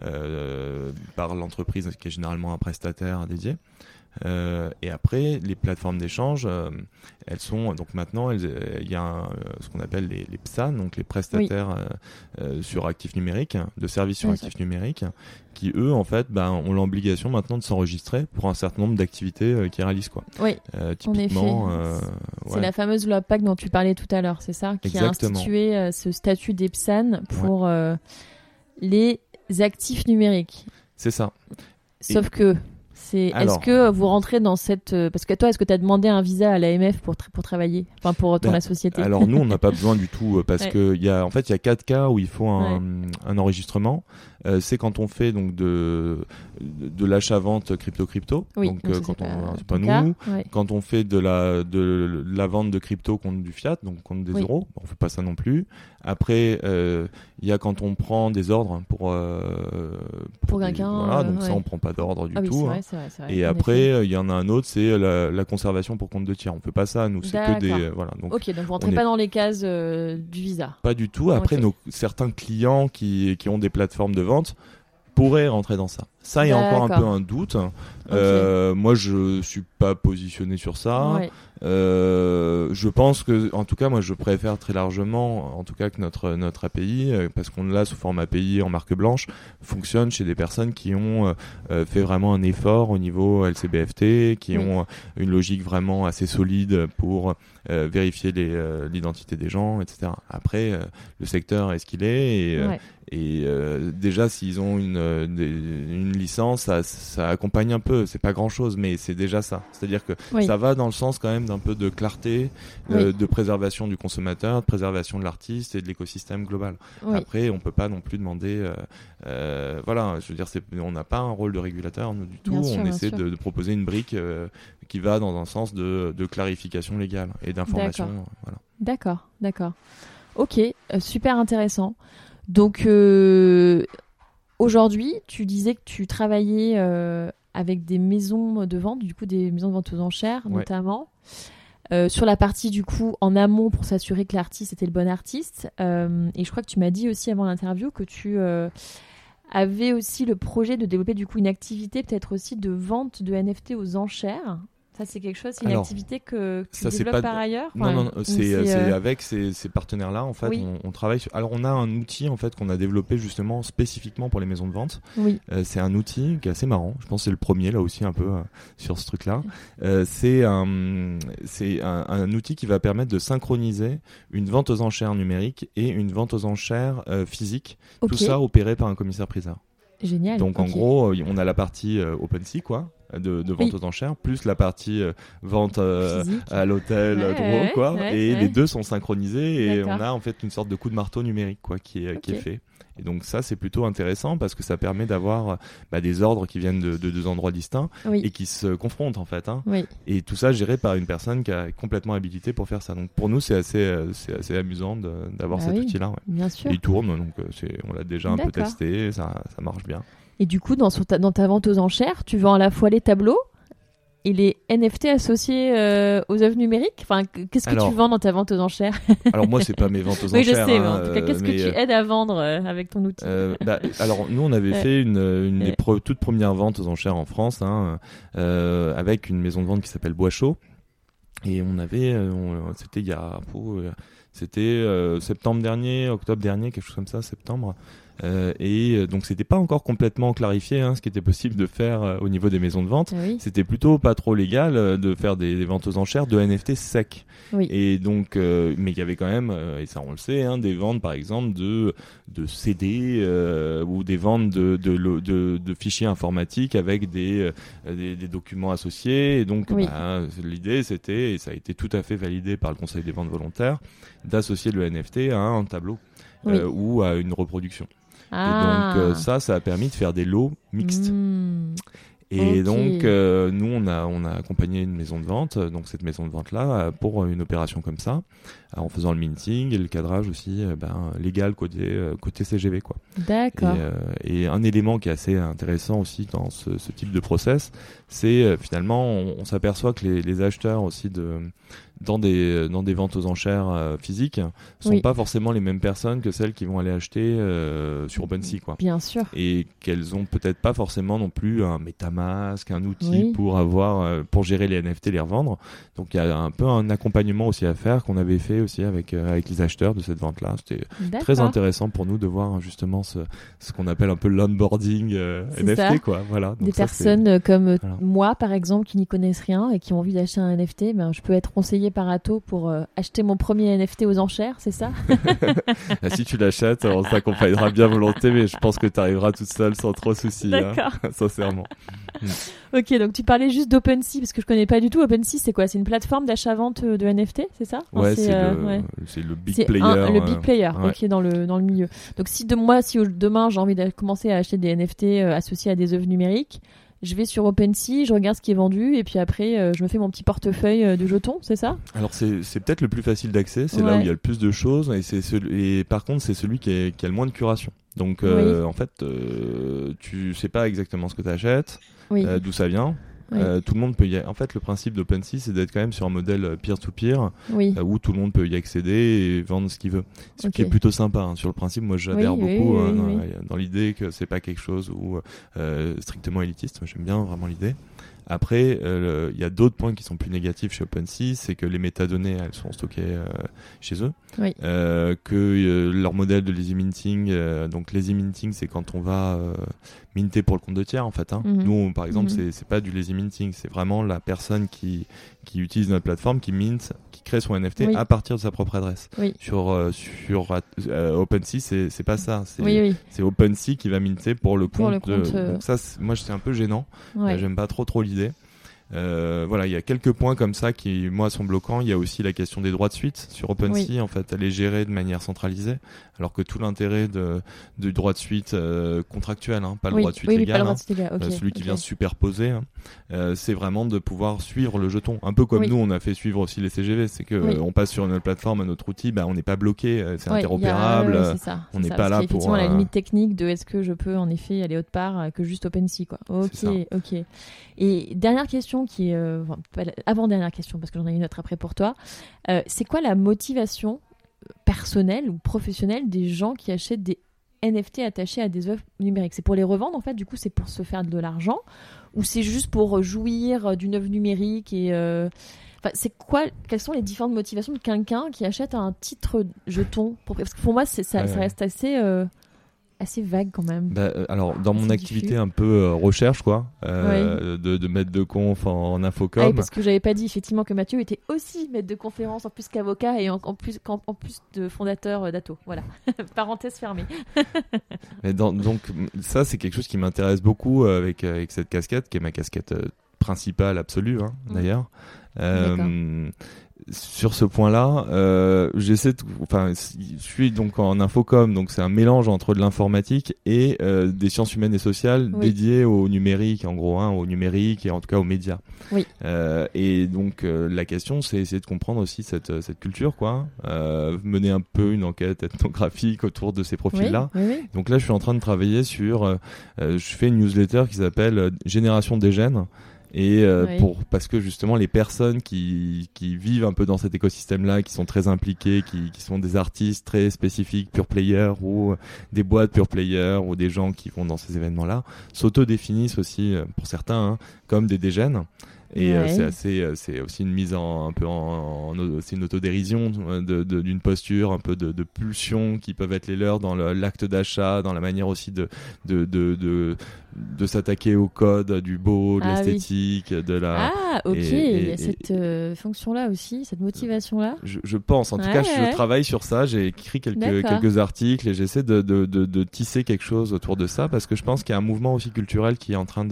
euh, par l'entreprise qui est généralement un prestataire dédié. Euh, et après, les plateformes d'échange, euh, elles sont donc maintenant, euh, il y a un, ce qu'on appelle les, les PSAN, donc les prestataires sur actifs numériques, de services sur Oui, actifs numériques, qui eux, en fait, ben, ont l'obligation maintenant de s'enregistrer pour un certain nombre d'activités qu'ils réalisent, quoi. Oui, En typiquement, effet. c'est ouais. la fameuse loi PAC dont tu parlais tout à l'heure, c'est ça Qui Exactement. a institué ce statut d'EPSAN pour euh, les actifs numériques. c'est ça. Sauf que, c'est, est-ce que vous rentrez dans cette. euh, Parce que toi, est-ce que tu as demandé un visa à l'AMF pour, tra- pour travailler? Enfin, pour ton Ben, société? Alors nous, on n'a pas [LAUGHS] besoin du tout euh, parce Ouais. que il y a, en fait, il y a quatre cas où il faut un, un enregistrement. Euh, c'est quand on fait donc de de, de l'achat-vente crypto-crypto. Oui, donc donc euh, quand on, pas cas. nous. Ouais. Quand on fait de la de la vente de crypto contre du fiat, donc contre des Oui. euros, on fait pas ça non plus. Après, euh, il y a quand on prend des ordres pour Pour des- quelqu'un, Voilà, donc ça on prend pas d'ordre du Ah tout. c'est hein. vrai, c'est vrai, c'est vrai. Et après, il y en a un autre, c'est la, la conservation pour compte de tiers. On fait pas ça, nous, c'est que des voilà. Donc Ok, donc vous rentrez est- pas dans les cases du visa. pas du tout. Après, nos, certains clients qui, qui ont des plateformes de vente pourraient rentrer dans ça. Ça, il y a encore un peu un doute. Euh, moi, je suis pas positionné sur ça. Ouais. Euh, je pense que, en tout cas, moi, je préfère très largement, en tout cas, que notre notre API, euh, parce qu'on l'a sous forme API en marque blanche, fonctionne chez des personnes qui ont euh, fait vraiment un effort au niveau LCBFT, qui Oui. ont une logique vraiment assez solide pour vérifier l'identité des gens, etc. Après, le secteur est ce qu'il est et, Ouais. et déjà s'ils ont une, des- une licence, ça, ça accompagne un peu. C'est pas grand chose, mais c'est déjà ça. C'est-à-dire que Oui. ça va dans le sens quand même d'un peu de clarté, euh, de préservation du consommateur, de préservation de l'artiste et de l'écosystème global. Oui. Après, on peut pas non plus demander, euh, euh, voilà, je veux dire, on n'a pas un rôle de régulateur nous, du tout. Bien on essaie de, de proposer une brique qui va dans un sens de, de clarification légale et d'information. D'accord. Voilà. D'accord, d'accord. Ok, super intéressant. Donc euh, aujourd'hui, tu disais que tu travaillais euh, avec des maisons de vente, du coup des maisons de vente aux enchères Ouais. notamment. Euh, sur la partie du coup en amont pour s'assurer que l'artiste était le bon artiste. Euh, et je crois que tu m'as dit aussi avant l'interview que tu euh, avais aussi le projet de développer du coup une activité peut-être aussi de vente de NFT aux enchères. Ça c'est quelque chose, c'est une Alors, activité que, que tu ça, c'est développes pas- par ailleurs. Non, non, c'est euh, avec ces, ces partenaires-là, en fait, Oui. on, on travaille. Sur... Alors, on a un outil en fait qu'on a développé justement spécifiquement pour les maisons de vente. Oui, Euh, c'est un outil qui est assez marrant. Je pense que c'est le premier là aussi un peu euh, sur ce truc-là. C'est un, un, un outil qui va permettre de synchroniser une vente aux enchères numérique et une vente aux enchères physique. Tout ça opéré par un commissaire-priseur. Génial. Donc en gros, on a la partie OpenSea quoi, de, de vente Oui. aux enchères, plus la partie euh, vente euh, à l'hôtel Ouais, ouais, quoi. ouais, et les deux sont synchronisés et on a en fait une sorte de coup de marteau numérique quoi qui est qui est fait. Et donc ça c'est plutôt intéressant parce que ça permet d'avoir euh, bah, des ordres qui viennent de, de deux endroits distincts Oui. et qui se confrontent en fait. Hein. Oui, Et tout ça géré par une personne qui a complètement habilité pour faire ça. Donc pour nous c'est assez euh, assez amusant d'avoir Bah cet oui. outil-là. Ouais. bien sûr. Et il tourne donc euh, on l'a déjà un peu testé, ça ça marche bien. Et du coup, dans, ta, dans ta vente aux enchères, tu vends à la fois les tableaux et les NFT associés euh, aux œuvres numériques? Enfin, qu- qu'est-ce que Alors- tu vends dans ta vente aux enchères? [LAUGHS] Alors moi c'est pas mes ventes aux Oui, je enchères. sais, mais hein, en tout cas, qu'est-ce que mais, tu euh, aides à vendre euh, avec ton outil? Euh, bah, alors nous on avait fait une, une des toutes premières ventes aux enchères en France hein, euh, avec une maison de vente qui s'appelle Bois Chaud et on avait euh, on- c'était il y a oh, euh, c'était euh, septembre dernier octobre dernier quelque chose comme ça septembre Euh, et euh, donc c'était pas encore complètement clarifié hein, ce qui était possible de faire euh, au niveau des maisons de vente Oui, c'était plutôt pas trop légal euh, de faire des, des ventes aux enchères de NFT secs. Oui. Et donc, euh, mais il y avait quand même, euh, et ça on le sait, hein, des ventes par exemple de de CD euh, ou des ventes de de, de de fichiers informatiques avec des euh, des, des documents associés. Et donc, Oui. bah, l'idée c'était, et ça a été tout à fait validé par le Conseil des ventes volontaires, d'associer le NFT à un tableau euh, ou à une reproduction. Ah. Et donc euh, ça, ça a permis de faire des lots mixtes. Hmm. Et donc, euh, nous, on a, on a accompagné une maison de vente, euh, donc cette maison de vente-là, pour une opération comme ça, en faisant le minting et le cadrage aussi euh, ben, légal côté, euh, côté CGV. Quoi. D'accord. et un élément qui est assez intéressant aussi dans ce, ce type de process, c'est finalement, on, on s'aperçoit que les, les acheteurs aussi de dans des dans des ventes aux enchères euh, physiques sont Oui. pas forcément les mêmes personnes que celles qui vont aller acheter euh, sur OpenSea quoi Bien sûr. et qu'elles ont peut-être pas forcément non plus un MetaMask, un outil Oui. pour avoir euh, pour gérer les NFT, les revendre. Donc il y a un peu un accompagnement aussi à faire qu'on avait fait aussi avec euh, avec les acheteurs de cette vente là. C'était très intéressant pour nous de voir justement ce ce qu'on appelle un peu l'onboarding NFT ça. quoi. Voilà. Donc Des ça, personnes comme Voilà. moi, par exemple, qui n'y connaissent rien et qui ont envie d'acheter un NFT, ben, je peux être conseillé par Atto pour euh, acheter mon premier NFT aux enchères, c'est ça? [LAUGHS] Ah, si tu l'achètes, on t'accompagnera bien volonté, mais je pense que tu arriveras toute seule sans trop souci. hein, D'accord. [LAUGHS] sincèrement. Ok, donc tu parlais juste d'OpenSea, parce que je connais pas du tout. OpenSea, c'est quoi? C'est une plateforme d'achat-vente euh, de NFT, c'est ça? Enfin, Ouais, c'est euh, le, ouais. c'est le big player. un- le euh, big player, ouais. ok, dans le, dans le milieu. Donc si de moi, si demain j'ai envie de commencer à acheter des NFT euh, associés à des œuvres numériques, je vais sur OpenSea, je regarde ce qui est vendu, et puis après, euh, je me fais mon petit portefeuille euh, de jetons, c'est ça? Alors c'est peut-être le plus facile d'accès, c'est là où il y a le plus de choses et c'est et par contre c'est celui qui, est- qui a le moins de curation. Donc euh, en fait euh, tu sais pas exactement ce que tu achètes, Oui. d'où ça vient. Oui. Euh, tout le monde peut y a- En fait le principe d'OpenSea c'est d'être quand même sur un modèle euh, peer-to-peer oui. euh, où tout le monde peut y accéder et vendre ce qu'il veut. Ce qui est plutôt sympa hein. sur le principe. Moi j'adhère Oui, beaucoup euh, oui, dans, dans l'idée que c'est pas quelque chose où strictement élitiste. Moi j'aime bien vraiment l'idée. Après, euh, il y a d'autres points qui sont plus négatifs chez OpenSea, c'est que les métadonnées, elles sont stockées euh, chez eux, Oui. euh, que leur modèle de lazy minting, donc lazy minting, c'est quand on va minter pour le compte de tiers en fait. Hein. Mhm. Nous, on- par exemple, Mhm. c'est c'est pas du lazy minting, c'est vraiment la personne qui qui utilise notre plateforme, qui mint, qui crée son NFT Oui. à partir de sa propre adresse. Oui. Sur euh, sur euh, OpenSea, c'est c'est pas ça. C'est Oui, oui. c'est OpenSea qui va minter pour le compte. Pour le de- compte, euh, Donc ça, c'est- moi, c'est un peu gênant. Ouais. Euh, J'aime pas trop trop l'idée. Euh, voilà, il y a quelques points comme ça qui, moi, sont bloquants. Il y a aussi la question des droits de suite sur OpenSea. En fait, elle est gérée de manière centralisée, alors que tout l'intérêt de, du droit de suite euh, contractuel, hein, pas le droit de suite légal, pas le droit hein, de suite légal. Euh, celui qui vient superposer, hein, euh, c'est vraiment de pouvoir suivre le jeton. Un peu comme Oui. nous, on a fait suivre aussi les CGV. C'est que Oui. euh, on passe sur une autre plateforme, un autre outil, bah, on n'est pas bloqué, euh, c'est a- interopérable. c'est ça, on n'est pas là a pour, effectivement la limite technique de est-ce que je peux en effet aller autre part que juste OpenSea quoi. Ok, ok. Et dernière question qui est euh, avant dernière question parce que j'en ai une autre après pour toi. C'est quoi la motivation personnelle ou professionnelle des gens qui achètent des NFT attachés à des œuvres numériques? C'est pour les revendre en fait. Du coup, c'est pour se faire de l'argent? Ou c'est juste pour jouir d'une œuvre numérique et euh, Enfin, c'est quoi Quelles sont les différentes motivations de quelqu'un qui achète un titre jeton? Pour... Parce que pour moi, ça, Ouais, ça reste assez, euh, assez vague quand même. Bah, euh, alors, dans mon activité diffus. un peu euh, recherche, quoi, euh, de, de maître de conf en, en Ah infocom, oui, parce que j'avais pas dit effectivement que Mathieu était aussi maître de conférence en plus qu'avocat et en, en plus en plus de fondateur d'Ato. Voilà, [LAUGHS] parenthèse fermée. [LAUGHS] Mais dans- donc ça c'est quelque chose qui m'intéresse beaucoup avec avec cette casquette qui est ma casquette principale absolue hein, Mm. d'ailleurs. Euh, sur ce point-là, euh, j'essaie, de- enfin, je suis donc en infocom, donc c'est un mélange entre de l'informatique et euh, des sciences humaines et sociales Oui. dédiées au numérique, en gros, hein, au numérique et en tout cas aux médias. Oui. Euh, et donc euh, la question, c'est essayer de comprendre aussi cette cette culture, quoi, euh, mener un peu une enquête ethnographique autour de ces profils-là. oui. Donc là, je suis en train de travailler sur. euh, euh, je fais une newsletter qui s'appelle euh, Génération des gènes. Et euh, Oui. pour parce que justement les personnes qui, qui vivent un peu dans cet écosystème-là, qui sont très impliquées, qui, qui sont des artistes très spécifiques, pure players ou euh, des boîtes pure players ou des gens qui vont dans ces événements-là, s'auto-définissent aussi euh, pour certains hein, comme des dégènes. Et euh, c'est assez, euh, c'est aussi une mise en un peu en, en- c'est une autodérision de- d'une posture, un peu de, de pulsions qui peuvent être les leurs dans l'acte d'achat, dans la manière aussi de de de de, de s'attaquer au code du beau, de Ah oui. l'esthétique, de la. Ah, ok, et- et- il y a et- cette euh, fonction-là aussi, cette motivation-là. Je, je pense, en tout Ouais, cas, ouais. je travaille sur ça. J'ai écrit quelques, quelques articles et j'essaie de, de, de, de tisser quelque chose autour de ça parce que je pense qu'il y a un mouvement aussi culturel qui est en train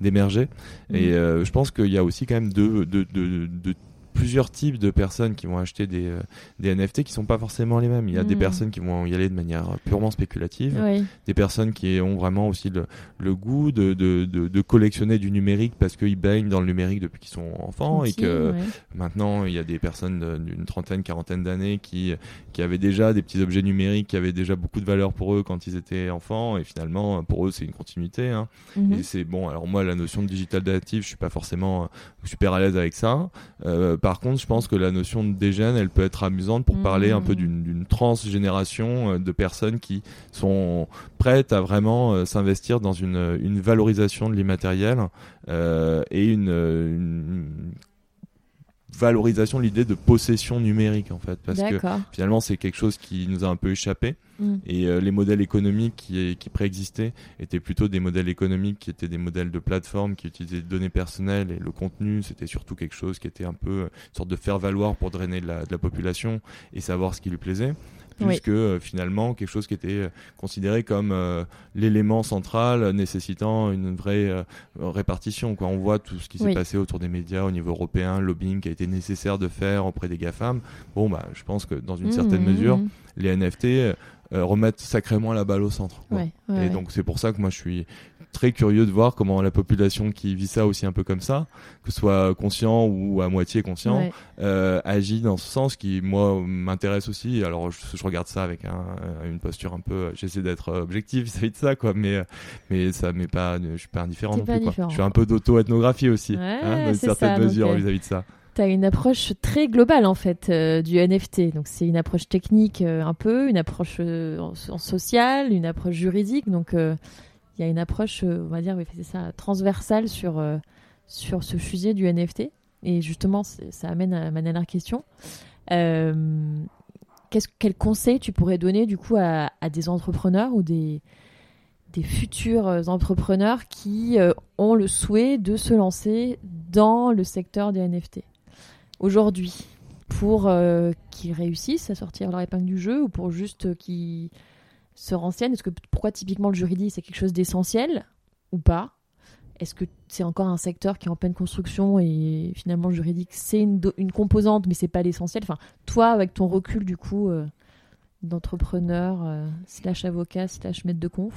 d'émerger. Et Mhm. euh, je pense qu'il y a aussi quand même deux, de, de, de plusieurs types de personnes qui vont acheter des, euh, des NFT qui sont pas forcément les mêmes. Il y a des Mhm. personnes qui vont y aller de manière purement spéculative, Oui, des personnes qui ont vraiment aussi le, le goût de, de, de, de collectionner du numérique parce qu'ils baignent dans le numérique depuis qu'ils sont enfants et que ouais. Maintenant, il y a des personnes d'une trentaine, quarantaine d'années qui, qui avaient déjà des petits objets numériques qui avaient déjà beaucoup de valeur pour eux quand ils étaient enfants. Et finalement, pour eux, c'est une continuité. Hein. Mhm. Et c'est bon. Alors moi, la notion de digital native, je suis pas forcément euh, super à l'aise avec ça. Euh, par contre, je pense que la notion de dégène, elle peut être amusante pour parler un peu Mhm. d'une transgénération euh, de personnes qui sont prêtes à vraiment euh, s'investir dans une, une valorisation de l'immatériel euh, et une, une valorisation de l'idée de possession numérique en fait parce que finalement c'est quelque chose qui nous a un peu échappé. Mm. et euh, les modèles économiques qui, qui préexistaient étaient plutôt des modèles économiques qui étaient des modèles de plateforme qui utilisaient des données personnelles et le contenu. C'était surtout quelque chose qui était un peu euh, une sorte de faire valoir pour drainer de la, de la population et savoir ce qui lui plaisait plus Oui. que euh, finalement quelque chose qui était euh, considéré comme euh, l'élément central nécessitant une vraie répartition quoi on voit tout ce qui s'est Oui. passé autour des médias au niveau européen le lobbying qui a été nécessaire de faire auprès des GAFAM bon bah je pense que dans une certaine Mhm, mesure les NFT remettent sacrément la balle au centre. quoi. Ouais, ouais, Et ouais. donc c'est pour ça que moi je suis très curieux de voir comment la population qui vit ça aussi un peu comme ça, que ce soit conscient ou à moitié conscient, Ouais. euh, agit dans ce sens qui moi m'intéresse aussi. Alors je, je regarde ça avec un, une posture un peu, j'essaie d'être objectif vis-à-vis de ça quoi, mais mais ça m'est pas, je suis pas indifférent non plus quoi. Je suis un peu d'auto-ethnographie aussi, Ouais, hein, dans une certaine ça, mesure euh, vis-à-vis de ça. T'as une approche très globale en fait euh, du NFT. Donc c'est une approche technique euh, un peu, une approche euh, en, en sociale, une approche juridique. Donc euh, y a une approche, euh, on va dire, oui, c'est ça, transversale sur euh, sur ce sujet du NFT. Et justement, ça amène à ma dernière question. Euh, quel conseil tu pourrais donner du coup à, des entrepreneurs ou des, des futurs entrepreneurs qui euh, ont le souhait de se lancer dans le secteur des NFT aujourd'hui? Pour qu'ils réussissent à sortir leur épingle du jeu ou pour juste qu'ils se renseignent Est-ce que pourquoi typiquement le juridique c'est quelque chose d'essentiel ou pas? Est-ce que c'est encore un secteur qui est en pleine construction et finalement le juridique c'est une, une, composante mais c'est pas l'essentiel? Enfin, toi avec ton recul du coup euh, d'entrepreneur euh, slash avocat slash maître de conf.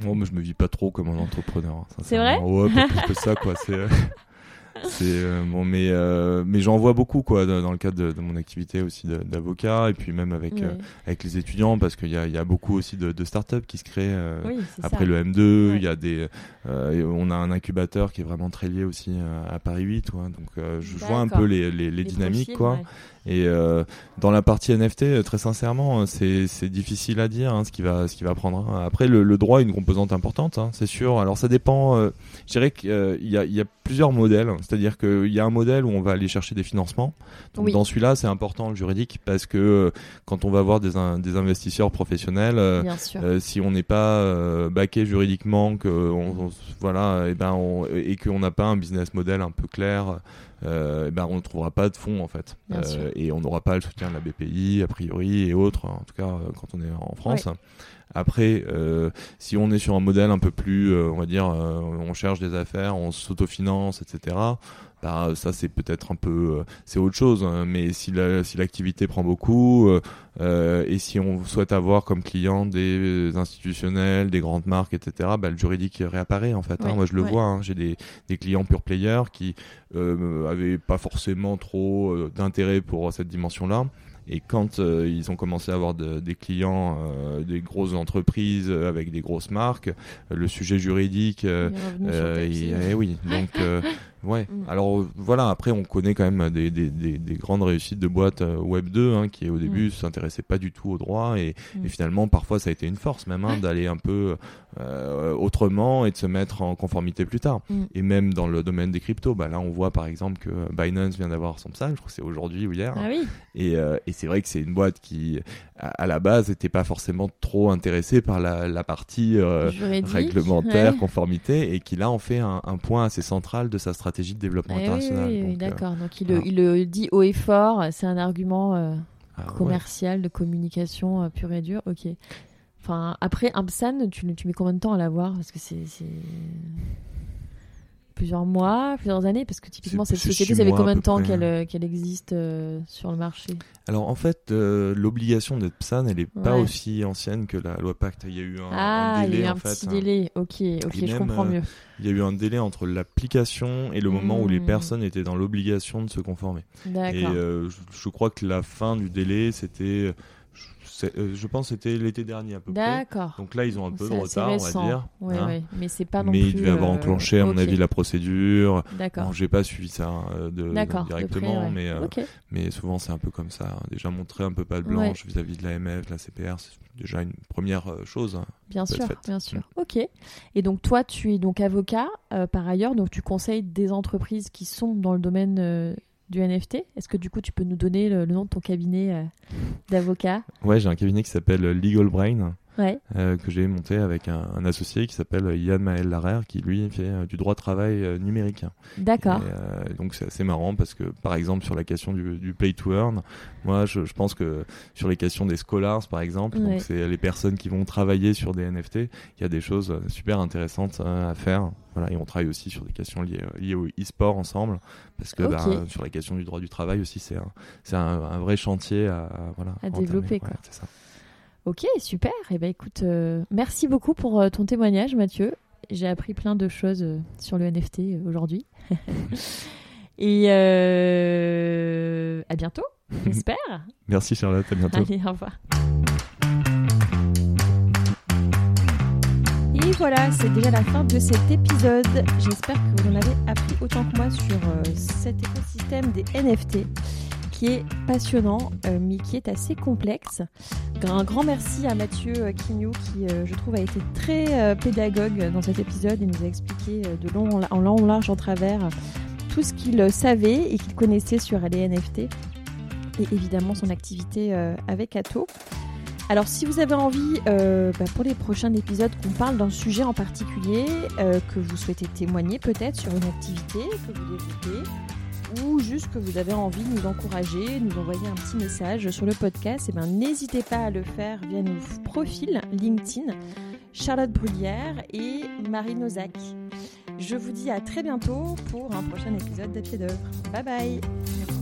Moi, mais je me vis pas trop comme un entrepreneur. Hein, c'est vrai? Ouais, pas plus que ça quoi. C'est c'est [LAUGHS] euh, bon, mais euh, mais j'en vois beaucoup quoi dans le cadre de, mon activité aussi d'avocat et puis même avec euh, avec les étudiants parce qu'il y a, y a beaucoup aussi de, de startups qui se créent après le M2. Il y a des on a un incubateur qui est vraiment très lié aussi à Paris 8 quoi. Donc je vois un peu les, les, les, dynamiques quoi. Et euh, dans la partie NFT, euh, très sincèrement, c'est difficile à dire hein, ce qui va ce qui va prendre. Après, le, le droit est une composante importante, hein, c'est sûr. Alors ça dépend. Euh, je dirais qu'il euh, y, a, y a plusieurs modèles. C'est-à-dire qu'il y a un modèle où on va aller chercher des financements. Donc dans celui-là, c'est important le juridique parce que quand on va voir des, des investisseurs professionnels, si on n'est pas baqué juridiquement, que on, voilà, et ben on, et qu'on n'a pas un business model un peu clair euh, eh ben on ne trouvera pas de fonds en fait. Euh, et on n'aura pas le soutien de la BPI a priori et autres, en tout cas euh, quand on est en France. Après, euh, si on est sur un modèle un peu plus, on va dire, on cherche des affaires, on s'autofinance, etc bah, ça c'est peut-être un peu euh, c'est autre chose hein, mais si la, si l'activité prend beaucoup euh, euh, et si on souhaite avoir comme client des institutionnels des grandes marques etc bah, le juridique réapparaît en fait hein. moi je le vois hein, j'ai des, des clients pure players qui euh, avaient pas forcément trop d'intérêt pour cette dimension là et quand euh, ils ont commencé à avoir des clients, euh, des grosses entreprises avec des grosses marques, le sujet juridique, euh, eh oui, donc [LAUGHS] ouais. Mm. Alors voilà, après on connaît quand même des, des, des, grandes réussites de boîtes Web 2 hein, qui au début mm. s'intéressaient pas du tout au droit et, mm. et, finalement parfois ça a été une force même hein, d'aller un peu autrement et de se mettre en conformité plus tard. Et même dans le domaine des cryptos, bah là on voit par exemple que Binance vient d'avoir son PSAN, je crois que c'est aujourd'hui ou hier. Ah oui. Et, et c'est vrai que c'est une boîte qui, à, la base, n'était pas forcément trop intéressée par la, partie euh, réglementaire, conformité, et qui là en fait un, point assez central de sa stratégie de développement eh international. Oui, d'accord. Donc il, le, dit haut et fort, c'est un argument euh, ah, commercial, de communication euh, pure et dure. Ok. Enfin, après, un PSAN, tu, tu mets combien de temps à l'avoir? Parce que c'est plusieurs mois, plusieurs années Parce que typiquement, cette société, ça fait combien de temps qu'elle euh, qu'elle existe euh, sur le marché? Alors en fait, euh, l'obligation d'être PSAN, elle n'est pas aussi ancienne que la loi Pacte. Il y a eu un, ah, délai. Il y a eu un petit délai, ok, ok, je comprends mieux. Il y a eu un délai entre l'application et le moment où les hmm. personnes étaient dans l'obligation de se conformer. Et je crois que la fin du délai, c'était euh, je pense que c'était l'été dernier à peu près. D'accord. Donc là, ils ont un peu de retard, on va dire. Ouais, hein. Mais c'est pas non mais plus. Mais ils devaient avoir euh, enclenché, à mon avis, la procédure. D'accord. Bon, j'ai pas suivi ça euh, de, directement, mais, mais souvent c'est un peu comme ça. Hein. Déjà montrer un peu pas de blanche vis-à-vis de l'AMF, de la CPR, c'est déjà une première chose. Hein, bien sûr, bien sûr. Mm. Ok. Et donc toi, tu es donc avocat par ailleurs, donc tu conseilles des entreprises qui sont dans le domaine du NFT. Est-ce que du coup tu peux nous donner le, nom de ton cabinet euh, d'avocat? Ouais, j'ai un cabinet qui s'appelle Legal Brain. Euh, que j'ai monté avec un, associé qui s'appelle Yann Maël Larère, qui lui fait euh, du droit de travail numérique. D'accord. donc c'est assez marrant parce que par exemple sur la question du, du play to earn, moi je, je, pense que sur les questions des scholars par exemple, donc c'est les personnes qui vont travailler sur des NFT, il y a des choses super intéressantes à faire. Voilà, et on travaille aussi sur des questions liées, liées au e-sport ensemble, parce que bah, sur la question du droit du travail aussi, c'est un, vrai chantier à, voilà, à développer. Quoi. ça. Ok, super. Et eh ben écoute, euh, merci beaucoup pour euh, ton témoignage, Mathieu. J'ai appris plein de choses euh, sur le NFT aujourd'hui. [LAUGHS] et à bientôt, [LAUGHS] j'espère. merci Charlotte, à bientôt. Allez, au revoir. Et voilà, c'est déjà la fin de cet épisode. J'espère que vous en avez appris autant que moi sur cet écosystème des NFT qui est passionnant, mais qui est assez complexe. Un grand merci à Mathieu Quignou qui, je trouve, a été très pédagogue dans cet épisode. Il nous a expliqué de long en long, en large, en travers tout ce qu'il savait et qu'il connaissait sur les NFT et évidemment son activité avec Atto. Alors si vous avez envie euh, bah, pour les prochains épisodes qu'on parle d'un sujet en particulier, euh, que vous souhaitez témoigner peut-être sur une activité que vous développez, ou juste que vous avez envie de nous encourager, nous envoyer un petit message sur le podcast, eh ben, n'hésitez pas à le faire via nos profils LinkedIn, Charlotte Bruyère et Marie Nozac. Je vous dis à très bientôt pour un prochain épisode d'À pied d'œuvre. Bye bye